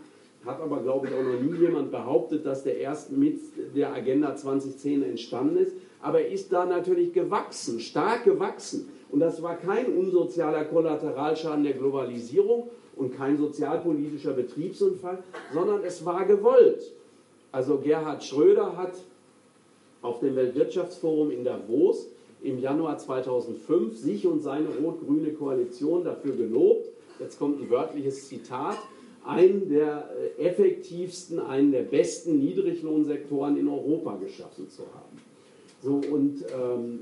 hat aber, glaube ich, auch noch nie jemand behauptet, dass der erst mit der Agenda 2010 entstanden ist. Aber er ist da natürlich gewachsen, stark gewachsen. Und das war kein unsozialer Kollateralschaden der Globalisierung und kein sozialpolitischer Betriebsunfall, sondern es war gewollt. Also Gerhard Schröder hat auf dem Weltwirtschaftsforum in Davos im Januar 2005 sich und seine rot-grüne Koalition dafür gelobt, jetzt kommt ein wörtliches Zitat, einen der äh, effektivsten, einen der besten Niedriglohnsektoren in Europa geschaffen zu haben. So, und ähm,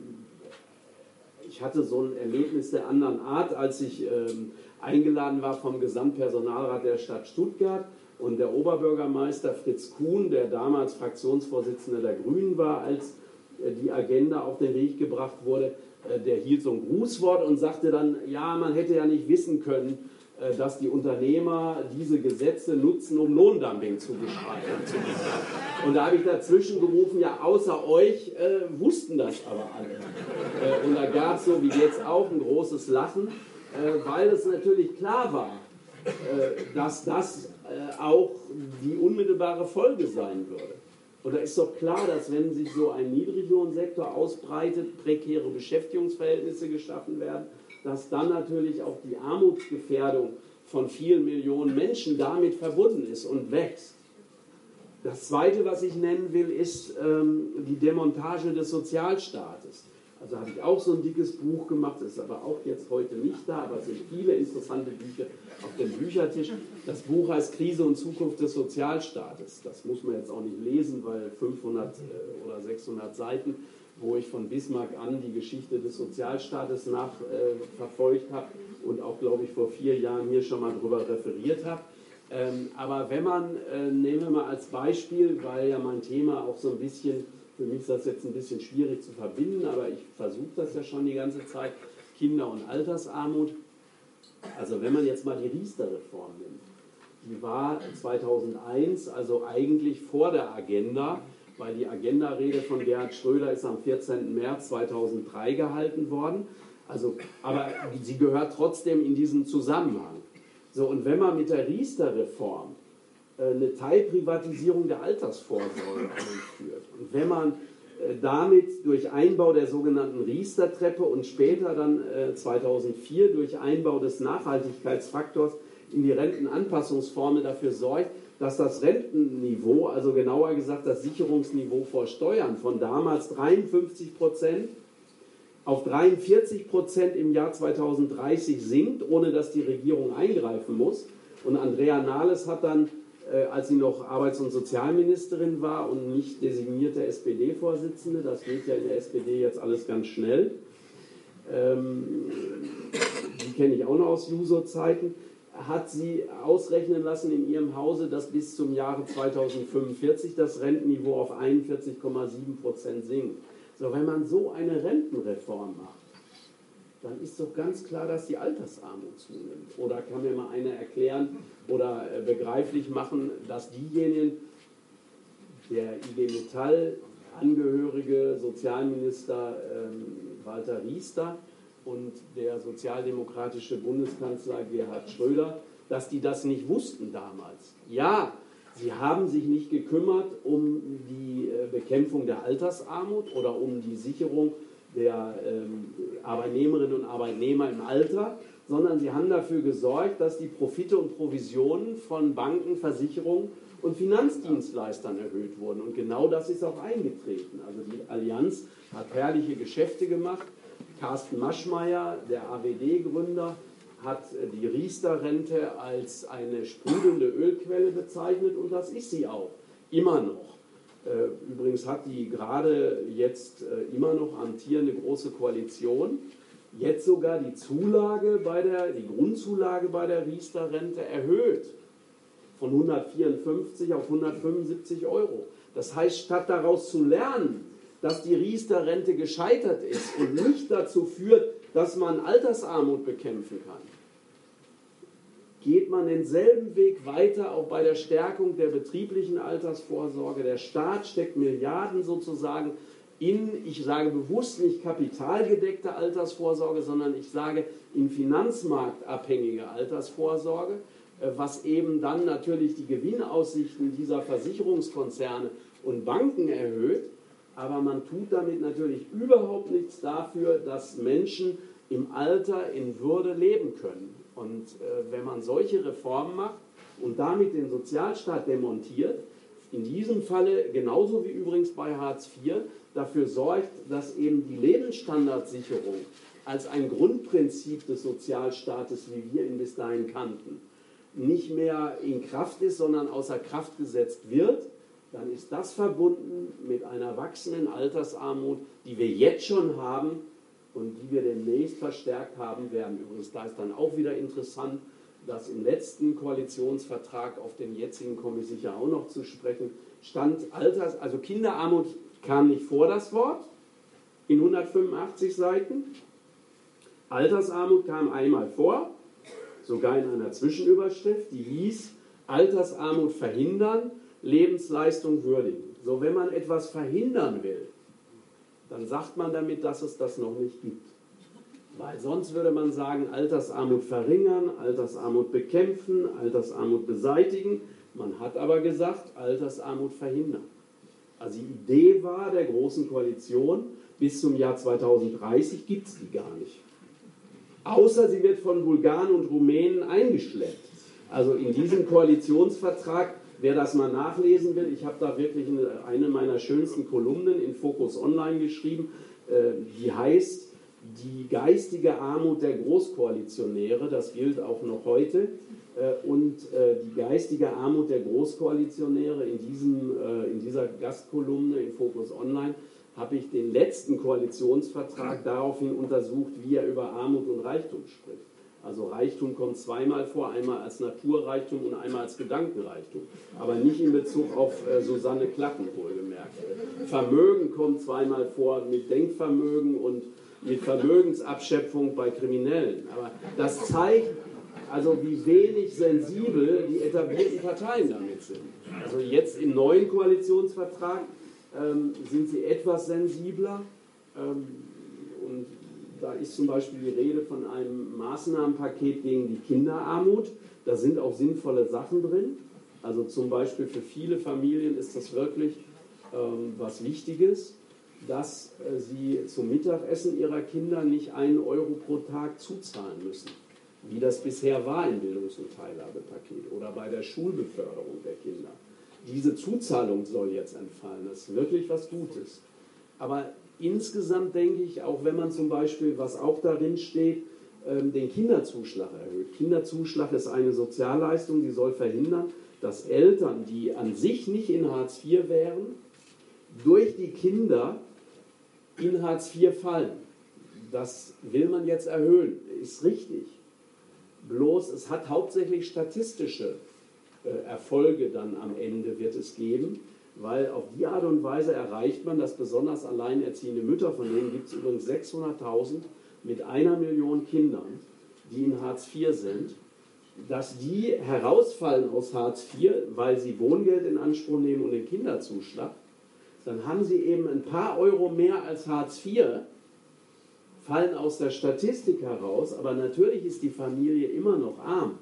ich hatte so ein Erlebnis der anderen Art, als ich ähm, eingeladen war vom Gesamtpersonalrat der Stadt Stuttgart und der Oberbürgermeister Fritz Kuhn, der damals Fraktionsvorsitzender der Grünen war, als äh, die Agenda auf den Weg gebracht wurde, äh, der hielt so ein Grußwort und sagte dann, ja, man hätte ja nicht wissen können, dass die Unternehmer diese Gesetze nutzen, um Lohndumping zu beschreiben. Und da habe ich dazwischen gerufen, ja, außer euch äh, wussten das aber alle. Äh, und da gab es so wie jetzt auch ein großes Lachen, äh, weil es natürlich klar war, dass das auch die unmittelbare Folge sein würde. Und da ist doch klar, dass wenn sich so ein Niedriglohnsektor ausbreitet, prekäre Beschäftigungsverhältnisse geschaffen werden, dass dann natürlich auch die Armutsgefährdung von vielen Millionen Menschen damit verbunden ist und wächst. Das Zweite, was ich nennen will, ist ähm, die Demontage des Sozialstaates. Also habe ich auch so ein dickes Buch gemacht, ist aber auch jetzt heute nicht da, aber es sind viele interessante Bücher auf dem Büchertisch. Das Buch heißt Krise und Zukunft des Sozialstaates. Das muss man jetzt auch nicht lesen, weil 500 äh, oder 600 Seiten, wo ich von Bismarck an die Geschichte des Sozialstaates nachverfolgt äh, habe und auch, glaube ich, vor vier Jahren hier schon mal drüber referiert habe. Ähm, aber wenn man, äh, nehmen wir mal als Beispiel, weil ja mein Thema auch so ein bisschen für mich ist das jetzt ein bisschen schwierig zu verbinden, aber ich versuche das ja schon die ganze Zeit. Kinder- und Altersarmut. Also wenn man jetzt mal die Riester-Reform nimmt, die war 2001, also eigentlich vor der Agenda, weil die Agenda-Rede von Gerhard Schröder ist am 14. März 2003 gehalten worden. Also, aber sie gehört trotzdem in diesen Zusammenhang. So, und wenn man mit der Riester-Reform äh, eine Teilprivatisierung der Altersvorsorge einführt und wenn man äh, damit durch Einbau der sogenannten Riester-Treppe und später dann 2004 äh, durch Einbau des Nachhaltigkeitsfaktors in die Rentenanpassungsformel dafür sorgt, dass das Rentenniveau, also genauer gesagt das Sicherungsniveau vor Steuern von damals 53 Prozent auf 43 Prozent im Jahr 2030 sinkt, ohne dass die Regierung eingreifen muss. Und Andrea Nahles hat dann, äh, als sie noch Arbeits- und Sozialministerin war und nicht designierte SPD-Vorsitzende, das geht ja in der SPD jetzt alles ganz schnell, ähm, die kenne ich auch noch aus Juso-Zeiten, hat sie ausrechnen lassen in ihrem Hause, dass bis zum Jahre 2045 das Rentenniveau auf 41,7 Prozent sinkt. So, wenn man so eine Rentenreform macht, dann ist doch ganz klar, dass die Altersarmut zunimmt. Oder kann mir mal einer erklären oder äh, begreiflich machen, dass diejenigen, der IG Metall Angehörige Sozialminister ähm, Walter Riester, und der sozialdemokratische Bundeskanzler Gerhard Schröder, dass die das nicht wussten damals. Ja, sie haben sich nicht gekümmert um die äh, Bekämpfung der Altersarmut oder um die Sicherung der ähm, Arbeitnehmerinnen und Arbeitnehmer im Alter, sondern sie haben dafür gesorgt, dass die Profite und Provisionen von Banken, Versicherungen und Finanzdienstleistern erhöht wurden. Und genau das ist auch eingetreten. Also die Allianz hat herrliche Geschäfte gemacht Carsten Maschmeyer, der AWD-Gründer, hat die Riester-Rente als eine sprudelnde Ölquelle bezeichnet und das ist sie auch, immer noch. Äh, übrigens hat die gerade jetzt äh, immer noch amtierende Große Koalition jetzt sogar die Zulage bei der, die Grundzulage bei der Riester-Rente erhöht von 154 auf 175 Euro. Das heißt, statt daraus zu lernen, dass die Riester-Rente gescheitert ist und nicht dazu führt, dass man Altersarmut bekämpfen kann, geht man denselben Weg weiter, auch bei der Stärkung der betrieblichen Altersvorsorge. Der Staat steckt Milliarden sozusagen in, ich sage bewusst nicht kapitalgedeckte Altersvorsorge, sondern ich sage in finanzmarktabhängige Altersvorsorge, äh, was eben dann natürlich die Gewinnaussichten dieser Versicherungskonzerne und Banken erhöht aber man tut damit natürlich überhaupt nichts dafür, dass Menschen im Alter in Würde leben können. Und äh, wenn man solche Reformen macht und damit den Sozialstaat demontiert, in diesem Falle genauso wie übrigens bei Hartz IV dafür sorgt, dass eben die Lebensstandardsicherung als ein Grundprinzip des Sozialstaates, wie wir ihn bis dahin kannten, nicht mehr in Kraft ist, sondern außer Kraft gesetzt wird, dann ist das verbunden mit einer wachsenden Altersarmut, die wir jetzt schon haben und die wir demnächst verstärkt haben werden. Übrigens, da ist dann auch wieder interessant, dass im letzten Koalitionsvertrag, auf den jetzigen komme ich sicher auch noch zu sprechen, stand Alters, also Kinderarmut kam nicht vor das Wort in 185 Seiten. Altersarmut kam einmal vor, sogar in einer Zwischenüberschrift, die hieß Altersarmut verhindern Lebensleistung würdigen. So, wenn man etwas verhindern will, dann sagt man damit, dass es das noch nicht gibt. Weil sonst würde man sagen, Altersarmut verringern, Altersarmut bekämpfen, Altersarmut beseitigen. Man hat aber gesagt, Altersarmut verhindern. Also die Idee war der Großen Koalition, bis zum Jahr 2030 gibt es die gar nicht. Außer sie wird von Bulgaren und Rumänen eingeschleppt. Also in diesem Koalitionsvertrag Wer das mal nachlesen will, ich habe da wirklich eine meiner schönsten Kolumnen in Focus Online geschrieben, äh, die heißt Die geistige Armut der Großkoalitionäre, das gilt auch noch heute. Äh, und äh, die geistige Armut der Großkoalitionäre in, diesem, in dieser Gastkolumne in Focus Online habe ich den letzten Koalitionsvertrag daraufhin untersucht, wie er über Armut und Reichtum spricht. Also Reichtum kommt zweimal vor, einmal als Naturreichtum und einmal als Gedankenreichtum, aber nicht in Bezug auf äh, Susanne Klatten wohlgemerkt. Vermögen kommt zweimal vor mit Denkvermögen und mit Vermögensabschöpfung bei Kriminellen. Aber das zeigt also, wie wenig sensibel die etablierten Parteien damit sind. Also jetzt im neuen Koalitionsvertrag ähm, sind sie etwas sensibler. Ähm, und da ist zum Beispiel die Rede von einem Maßnahmenpaket gegen die Kinderarmut. Da sind auch sinnvolle Sachen drin. Also zum Beispiel für viele Familien ist das wirklich ähm, was Wichtiges, dass äh, sie zum Mittagessen ihrer Kinder nicht einen Euro pro Tag zuzahlen müssen, wie das bisher war im Bildungs- und Teilhabepaket oder bei der Schulbeförderung der Kinder. Diese Zuzahlung soll jetzt entfallen. Das ist wirklich was Gutes. Aber insgesamt denke ich, auch wenn man zum Beispiel, was auch darin steht, ähm, den Kinderzuschlag erhöht. Kinderzuschlag ist eine Sozialleistung, die soll verhindern, dass Eltern, die an sich nicht in Hartz IV wären, durch die Kinder in Hartz IV fallen. Das will man jetzt erhöhen, ist richtig. Bloß es hat hauptsächlich statistische äh, Erfolge dann am Ende wird es geben, weil auf die Art und Weise erreicht man, dass besonders alleinerziehende Mütter, von denen gibt es übrigens 600.000 mit einer Million Kindern, die in Hartz IV sind, dass die herausfallen aus Hartz IV, weil sie Wohngeld in Anspruch nehmen und den Kinderzuschlag, dann haben sie eben ein paar Euro mehr als Hartz IV, fallen aus der Statistik heraus, aber natürlich ist die Familie immer noch arm.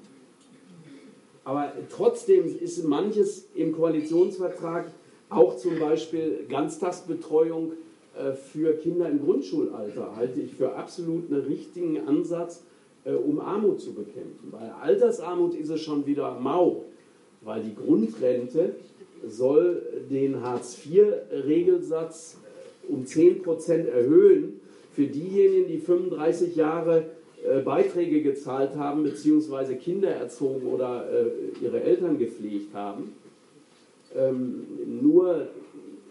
Aber trotzdem ist manches im Koalitionsvertrag, auch zum Beispiel Ganztagsbetreuung äh, für Kinder im Grundschulalter, halte ich für absolut einen richtigen Ansatz, äh, um Armut zu bekämpfen. Bei Altersarmut ist es schon wieder mau, weil die Grundrente soll den Hartz-IV-Regelsatz äh, um 10% erhöhen für diejenigen, die 35 Jahre Beiträge gezahlt haben, beziehungsweise Kinder erzogen oder ihre Eltern gepflegt haben. Ähm, nur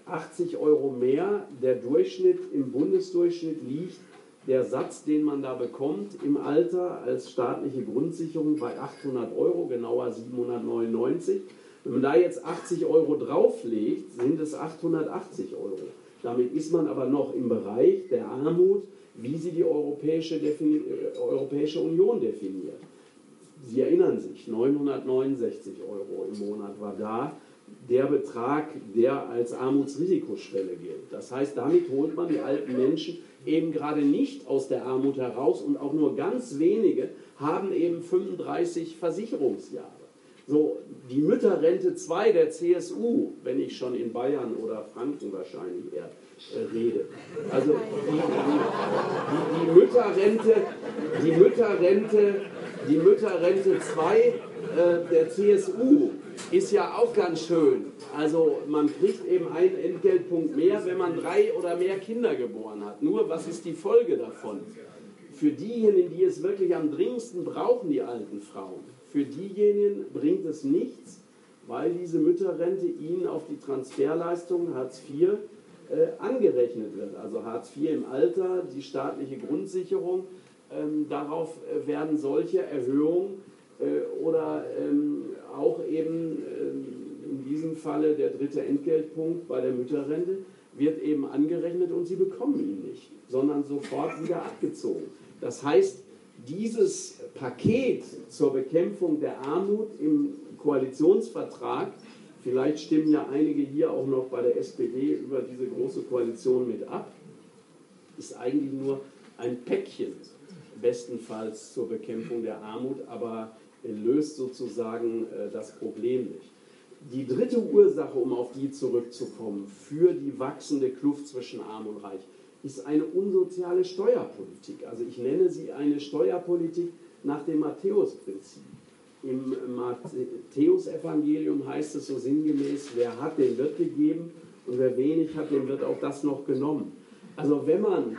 80 Euro mehr, der Durchschnitt im Bundesdurchschnitt liegt der Satz, den man da bekommt im Alter als staatliche Grundsicherung bei 800 Euro, genauer 799. Wenn man da jetzt 80 Euro drauflegt, sind es 880 Euro. Damit ist man aber noch im Bereich der Armut, wie sie die Europäische, Defini äh, Europäische Union definiert. Sie erinnern sich, 969 Euro im Monat war da der Betrag, der als Armutsrisikoschwelle gilt. Das heißt, damit holt man die alten Menschen eben gerade nicht aus der Armut heraus und auch nur ganz wenige haben eben 35 Versicherungsjahre. So, die Mütterrente 2 der CSU, wenn ich schon in Bayern oder Franken wahrscheinlich eher äh, rede. Also die, die, die, Mütterrente, die Mütterrente, die Mütterrente 2 äh, der CSU ist ja auch ganz schön. Also man kriegt eben einen Entgeltpunkt mehr, wenn man drei oder mehr Kinder geboren hat. Nur was ist die Folge davon? Für diejenigen, die es wirklich am dringendsten brauchen, die alten Frauen, für diejenigen bringt es nichts, weil diese Mütterrente ihnen auf die Transferleistung Hartz IV äh, angerechnet wird. Also Hartz IV im Alter, die staatliche Grundsicherung, ähm, darauf äh, werden solche Erhöhungen äh, oder ähm, auch eben ähm, in diesem Falle der dritte Entgeltpunkt bei der Mütterrente wird eben angerechnet und sie bekommen ihn nicht, sondern sofort wieder abgezogen. Das heißt, dieses Paket zur Bekämpfung der Armut im Koalitionsvertrag, vielleicht stimmen ja einige hier auch noch bei der SPD über diese große Koalition mit ab, ist eigentlich nur ein Päckchen, bestenfalls zur Bekämpfung der Armut, aber löst sozusagen äh, das Problem nicht. Die dritte Ursache, um auf die zurückzukommen, für die wachsende Kluft zwischen Arm und Reich, ist eine unsoziale Steuerpolitik. Also ich nenne sie eine Steuerpolitik nach dem Matthäus-Prinzip. Im Matthäus-Evangelium heißt es so sinngemäß, wer hat, dem wird gegeben und wer wenig hat, dem wird auch das noch genommen. Also wenn man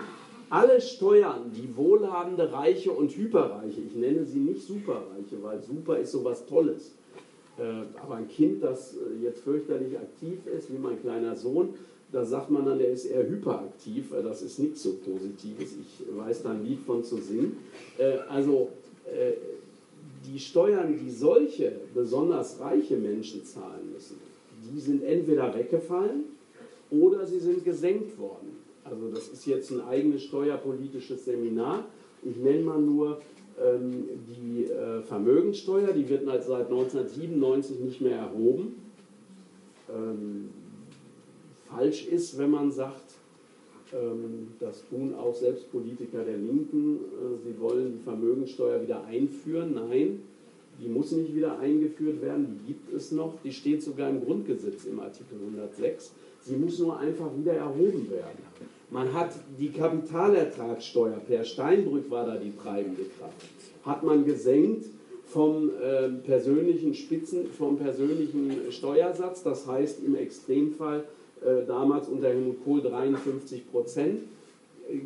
alle Steuern, die wohlhabende Reiche und Hyperreiche, ich nenne sie nicht Superreiche, weil Super ist sowas Tolles, äh, aber ein Kind, das äh, jetzt fürchterlich aktiv ist, wie mein kleiner Sohn, da sagt man dann, der ist eher hyperaktiv, das ist nichts so Positives, ich weiß da ein Lied von zu singen. Äh, also die Steuern, die solche besonders reiche Menschen zahlen müssen, die sind entweder weggefallen oder sie sind gesenkt worden. Also das ist jetzt ein eigenes steuerpolitisches Seminar. Ich nenne mal nur ähm, die äh, Vermögenssteuer, die wird seit 1997 nicht mehr erhoben. Ähm, falsch ist, wenn man sagt, ähm, das tun auch selbst Politiker der Linken, äh, sie wollen die Vermögenssteuer wieder einführen. Nein, die muss nicht wieder eingeführt werden, die gibt es noch, die steht sogar im Grundgesetz im Artikel 106. Sie muss nur einfach wieder erhoben werden. Man hat die Kapitalertragssteuer, Per Steinbrück war da die treibende Kraft, hat man gesenkt vom äh, persönlichen Spitzen, vom persönlichen Steuersatz, das heißt im Extremfall äh, damals unter Helmut Kohl 53 Prozent,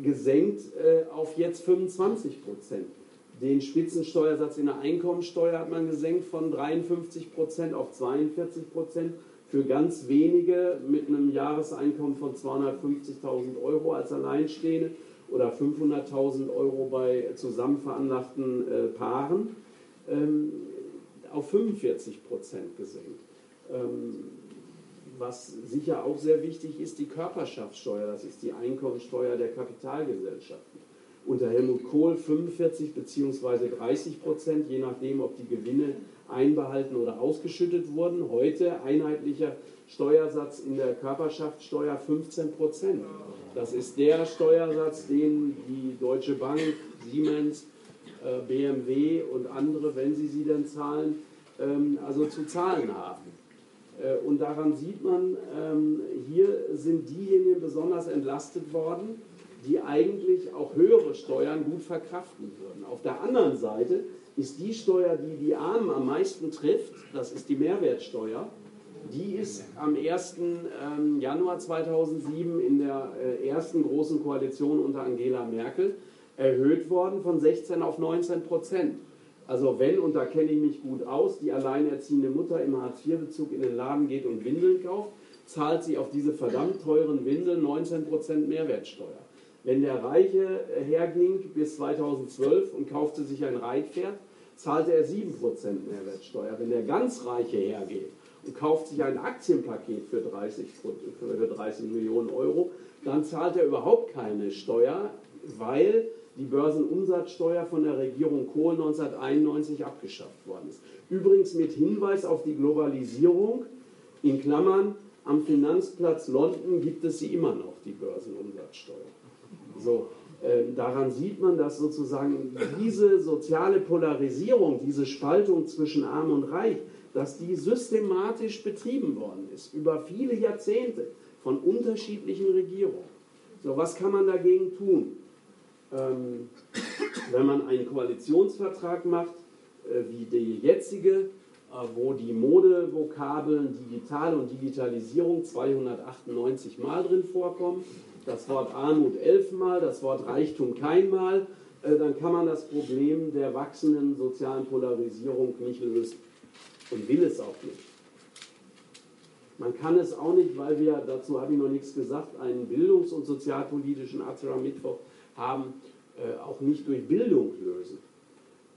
gesenkt äh, auf jetzt 25 Prozent. Den Spitzensteuersatz in der Einkommensteuer hat man gesenkt von 53 Prozent auf 42 Prozent für ganz wenige mit einem Jahreseinkommen von 250.000 Euro als Alleinstehende oder 500.000 Euro bei zusammen veranlagten äh, Paaren ähm, auf 45 Prozent gesenkt. Ähm, was sicher auch sehr wichtig ist, die Körperschaftssteuer, das ist die Einkommensteuer der Kapitalgesellschaften. Unter Helmut Kohl 45 bzw. 30 Prozent, je nachdem, ob die Gewinne einbehalten oder ausgeschüttet wurden. Heute einheitlicher Steuersatz in der Körperschaftssteuer 15 Prozent. Das ist der Steuersatz, den die Deutsche Bank, Siemens, äh, BMW und andere, wenn sie sie denn zahlen, ähm, also zu zahlen haben. Äh, und daran sieht man, ähm, hier sind diejenigen besonders entlastet worden, die eigentlich auch höhere Steuern gut verkraften würden. Auf der anderen Seite ist die Steuer, die die Armen am meisten trifft, das ist die Mehrwertsteuer, die ist am 1. Ähm, Januar 2007 in der äh, ersten großen Koalition unter Angela Merkel erhöht worden von 16 auf 19 Prozent. Also wenn, und da kenne ich mich gut aus, die alleinerziehende Mutter im Hartz-IV-Bezug in den Laden geht und Windeln kauft, zahlt sie auf diese verdammt teuren Windeln 19% Mehrwertsteuer. Wenn der Reiche herging bis 2012 und kaufte sich ein Reitpferd, zahlte er 7% Mehrwertsteuer. Wenn der ganz Reiche hergeht und kauft sich ein Aktienpaket für 30, für 30 Millionen Euro, dann zahlt er überhaupt keine Steuer, weil die Börsenumsatzsteuer von der Regierung Kohl 1991 abgeschafft worden ist. Übrigens mit Hinweis auf die Globalisierung, in Klammern, am Finanzplatz London gibt es sie immer noch, die Börsenumsatzsteuer. So, äh, daran sieht man, dass sozusagen diese soziale Polarisierung, diese Spaltung zwischen Arm und Reich, dass die systematisch betrieben worden ist, über viele Jahrzehnte von unterschiedlichen Regierungen. So, was kann man dagegen tun? ähm, wenn man einen Koalitionsvertrag macht, äh, wie die jetzige, äh, wo die Modevokabeln digital und Digitalisierung 298 Mal drin vorkommen, das Wort Armut elfmal, das Wort Reichtum keinmal, äh, dann kann man das Problem der wachsenden sozialen Polarisierung nicht lösen und will es auch nicht. Man kann es auch nicht, weil wir, dazu habe ich noch nichts gesagt, einen bildungs- und sozialpolitischen Astra-Mittwoch haben, äh, auch nicht durch Bildung lösen.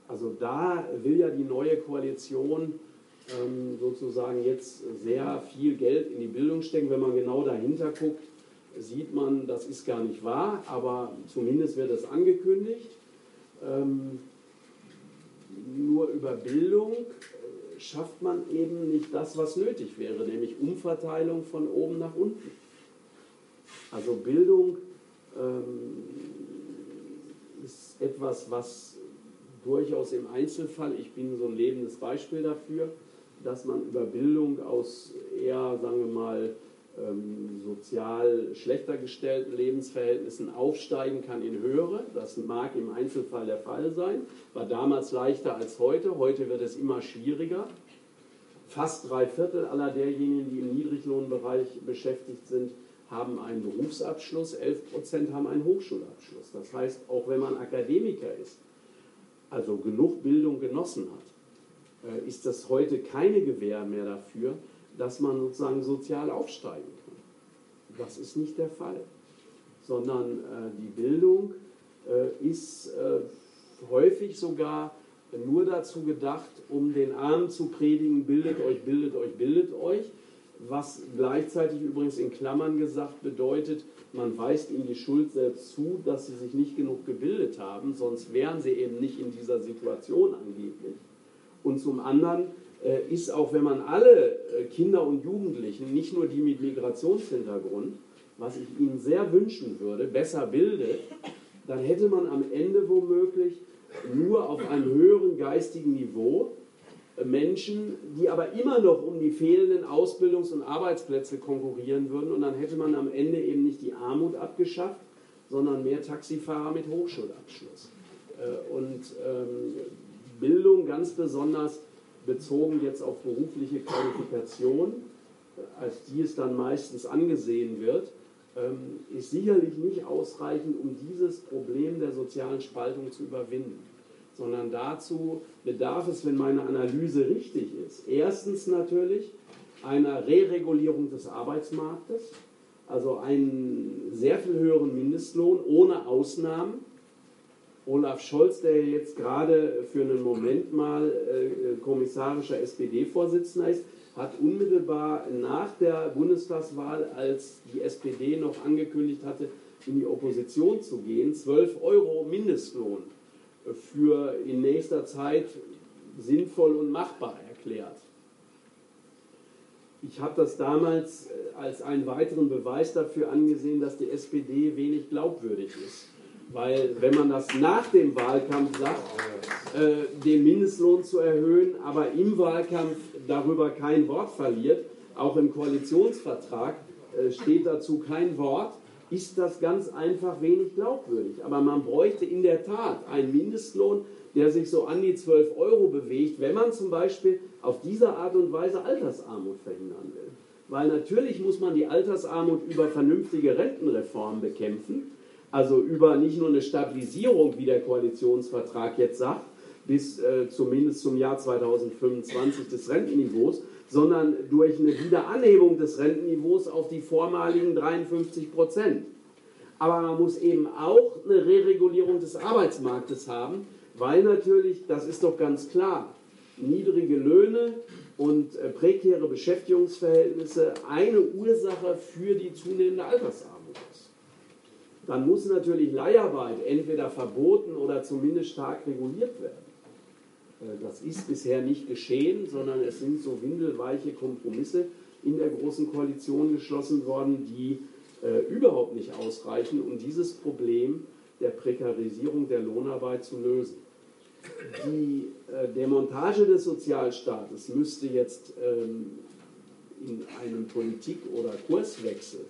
Also da will ja die neue Koalition ähm, sozusagen jetzt sehr viel Geld in die Bildung stecken. Wenn man genau dahinter guckt, sieht man, das ist gar nicht wahr, aber zumindest wird es angekündigt. Ähm, nur über Bildung äh, schafft man eben nicht das, was nötig wäre, nämlich Umverteilung von oben nach unten. Also Bildung ähm, ist etwas, was durchaus im Einzelfall, ich bin so ein lebendes Beispiel dafür, dass man über Bildung aus eher, sagen wir mal, ähm, sozial schlechter gestellten Lebensverhältnissen aufsteigen kann in höhere. Das mag im Einzelfall der Fall sein, war damals leichter als heute. Heute wird es immer schwieriger. Fast drei Viertel aller derjenigen, die im Niedriglohnbereich beschäftigt sind, haben einen Berufsabschluss, 11 Prozent haben einen Hochschulabschluss. Das heißt, auch wenn man Akademiker ist, also genug Bildung genossen hat, äh, ist das heute keine Gewähr mehr dafür, dass man sozusagen sozial aufsteigen kann. Das ist nicht der Fall, sondern äh, die Bildung äh, ist häufig sogar nur dazu gedacht, um den Armen zu predigen, bildet euch, bildet euch, bildet euch was gleichzeitig übrigens in Klammern gesagt bedeutet, man weist ihnen die Schuld selbst zu, dass sie sich nicht genug gebildet haben, sonst wären sie eben nicht in dieser Situation angeblich. Und zum anderen äh, ist auch, wenn man alle äh, Kinder und Jugendlichen, nicht nur die mit Migrationshintergrund, was ich ihnen sehr wünschen würde, besser bildet, dann hätte man am Ende womöglich nur auf einem höheren geistigen Niveau Menschen, die aber immer noch um die fehlenden Ausbildungs- und Arbeitsplätze konkurrieren würden. Und dann hätte man am Ende eben nicht die Armut abgeschafft, sondern mehr Taxifahrer mit Hochschulabschluss. Äh, und ähm, Bildung ganz besonders bezogen jetzt auf berufliche Qualifikation, als die es dann meistens angesehen wird, ähm, ist sicherlich nicht ausreichend, um dieses Problem der sozialen Spaltung zu überwinden sondern dazu bedarf es, wenn meine Analyse richtig ist, erstens natürlich einer Reregulierung des Arbeitsmarktes, also einen sehr viel höheren Mindestlohn ohne Ausnahmen. Olaf Scholz, der jetzt gerade für einen Moment mal äh, kommissarischer SPD-Vorsitzender ist, hat unmittelbar nach der Bundestagswahl, als die SPD noch angekündigt hatte, in die Opposition zu gehen, 12 Euro Mindestlohn für in nächster Zeit sinnvoll und machbar erklärt. Ich habe das damals äh, als einen weiteren Beweis dafür angesehen, dass die SPD wenig glaubwürdig ist. Weil wenn man das nach dem Wahlkampf sagt, äh, den Mindestlohn zu erhöhen, aber im Wahlkampf darüber kein Wort verliert, auch im Koalitionsvertrag äh, steht dazu kein Wort, ist das ganz einfach wenig glaubwürdig. Aber man bräuchte in der Tat einen Mindestlohn, der sich so an die 12 Euro bewegt, wenn man zum Beispiel auf diese Art und Weise Altersarmut verhindern will. Weil natürlich muss man die Altersarmut über vernünftige Rentenreformen bekämpfen, also über nicht nur eine Stabilisierung, wie der Koalitionsvertrag jetzt sagt, bis äh, zumindest zum Jahr 2025 des Rentenniveaus, sondern durch eine Wiederanhebung des Rentenniveaus auf die vormaligen 53 Prozent. Aber man muss eben auch eine Reregulierung des Arbeitsmarktes haben, weil natürlich, das ist doch ganz klar, niedrige Löhne und äh, prekäre Beschäftigungsverhältnisse eine Ursache für die zunehmende Altersarmut ist. Dann muss natürlich Leiharbeit entweder verboten oder zumindest stark reguliert werden. Äh, das ist bisher nicht geschehen, sondern es sind so windelweiche Kompromisse in der Großen Koalition geschlossen worden, die äh, überhaupt nicht ausreichen, um dieses Problem der Prekarisierung der Lohnarbeit zu lösen. Die äh, Demontage des Sozialstaates müsste jetzt ähm, in einem Politik- oder Kurswechsel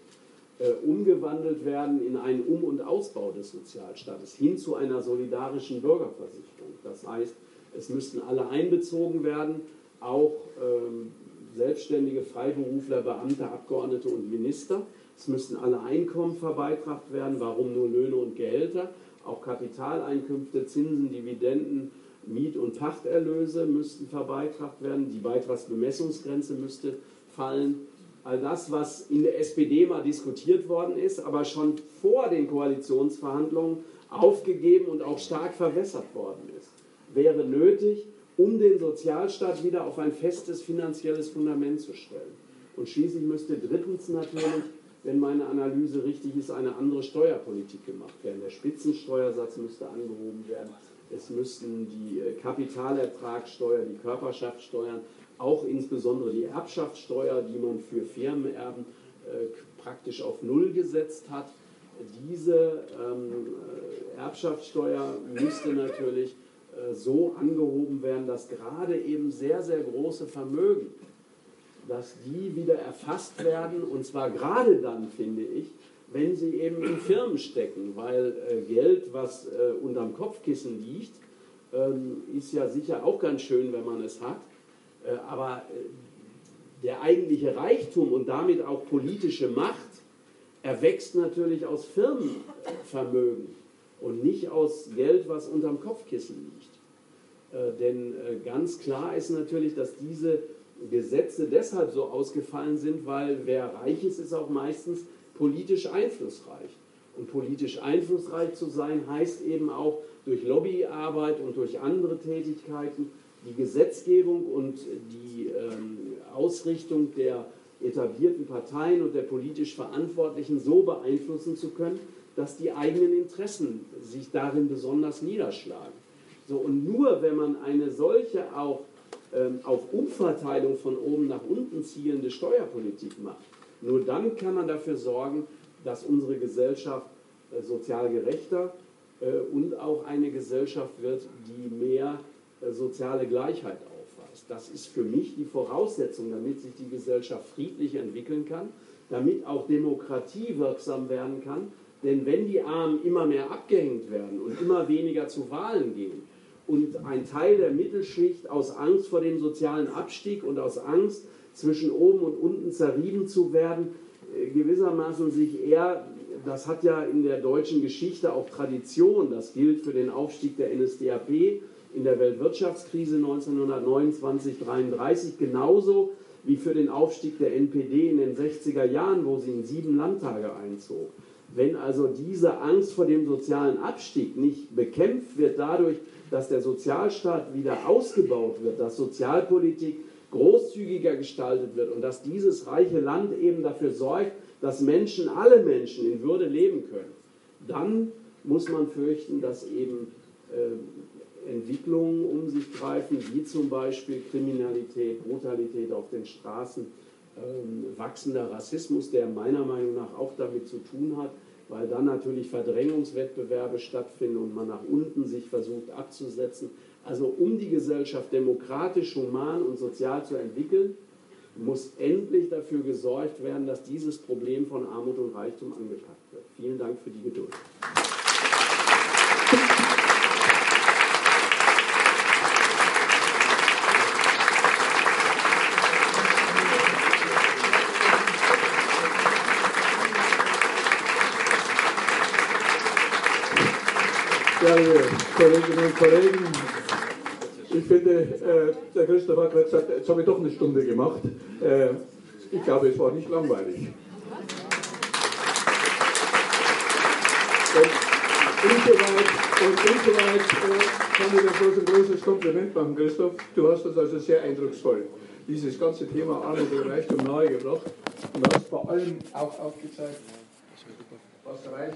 umgewandelt werden in einen Um- und Ausbau des Sozialstaates hin zu einer solidarischen Bürgerversicherung. Das heißt, es müssten alle einbezogen werden, auch ähm, Selbstständige, Freiberufler, Beamte, Abgeordnete und Minister. Es müssten alle Einkommen verbeitragt werden. Warum nur Löhne und Gehälter? Auch Kapitaleinkünfte, Zinsen, Dividenden, Miet- und Pachterlöse müssten verbeitragt werden. Die Beitragsbemessungsgrenze müsste fallen. All das, was in der SPD mal diskutiert worden ist, aber schon vor den Koalitionsverhandlungen aufgegeben und auch stark verwässert worden ist wäre nötig, um den Sozialstaat wieder auf ein festes finanzielles Fundament zu stellen. Und schließlich müsste drittens natürlich, wenn meine Analyse richtig ist, eine andere Steuerpolitik gemacht werden. Der Spitzensteuersatz müsste angehoben werden. Es müssten die äh, Kapitalertragssteuer, die Körperschaftssteuern, auch insbesondere die Erbschaftssteuer, die man für Firmenerben äh, praktisch auf Null gesetzt hat, diese ähm, äh, Erbschaftssteuer müsste natürlich äh, so angehoben werden, dass gerade eben sehr, sehr große Vermögen, dass die wieder erfasst werden. Und zwar gerade dann, finde ich, wenn sie eben in Firmen stecken, weil äh, Geld, was äh, unterm Kopfkissen liegt, ähm, ist ja sicher auch ganz schön, wenn man es hat, aber äh, der eigentliche Reichtum und damit auch politische Macht erwächst natürlich aus Firmenvermögen und nicht aus Geld, was unterm Kopfkissen liegt. Äh, denn äh, ganz klar ist natürlich, dass diese Gesetze deshalb so ausgefallen sind, weil wer reich ist, ist auch meistens politisch einflussreich. Und politisch einflussreich zu sein, heißt eben auch durch Lobbyarbeit und durch andere Tätigkeiten die Gesetzgebung und die ähm, Ausrichtung der etablierten Parteien und der politisch Verantwortlichen so beeinflussen zu können, dass die eigenen Interessen sich darin besonders niederschlagen. So, und nur wenn man eine solche auch ähm, auf Umverteilung von oben nach unten zielende Steuerpolitik macht, nur dann kann man dafür sorgen, dass unsere Gesellschaft äh, sozial gerechter äh, und auch eine Gesellschaft wird, die mehr soziale Gleichheit aufweist. Das ist für mich die Voraussetzung, damit sich die Gesellschaft friedlich entwickeln kann, damit auch Demokratie wirksam werden kann. Denn wenn die Armen immer mehr abgehängt werden und immer weniger zu Wahlen gehen und ein Teil der Mittelschicht aus Angst vor dem sozialen Abstieg und aus Angst zwischen oben und unten zerrieben zu werden, gewissermaßen sich eher das hat ja in der deutschen Geschichte auch Tradition. Das gilt für den Aufstieg der NSDAP in der Weltwirtschaftskrise 1929-33 genauso wie für den Aufstieg der NPD in den 60er Jahren, wo sie in sieben Landtage einzog. Wenn also diese Angst vor dem sozialen Abstieg nicht bekämpft wird dadurch, dass der Sozialstaat wieder ausgebaut wird, dass Sozialpolitik großzügiger gestaltet wird und dass dieses reiche Land eben dafür sorgt, dass Menschen, alle Menschen in Würde leben können, dann muss man fürchten, dass eben äh, Entwicklungen um sich greifen, wie zum Beispiel Kriminalität, Brutalität auf den Straßen, ähm, wachsender Rassismus, der meiner Meinung nach auch damit zu tun hat, weil dann natürlich Verdrängungswettbewerbe stattfinden und man nach unten sich versucht abzusetzen. Also um die Gesellschaft demokratisch, human und sozial zu entwickeln, muss endlich dafür gesorgt werden, dass dieses Problem von Armut und Reichtum angepackt wird. Vielen Dank für die Geduld. Ja, liebe Kolleginnen und Kollegen, ich finde, äh, der Christoph hat gerade gesagt, jetzt habe ich doch eine Stunde gemacht. Äh, ich glaube, es war nicht langweilig. Und insoweit, und insoweit äh, kann ich bloß ein großes Kompliment machen, Christoph. Du hast das also sehr eindrucksvoll, dieses ganze Thema Armut und Reichtum nahegebracht. Und hast vor allem auch aufgezeigt, was Reichtum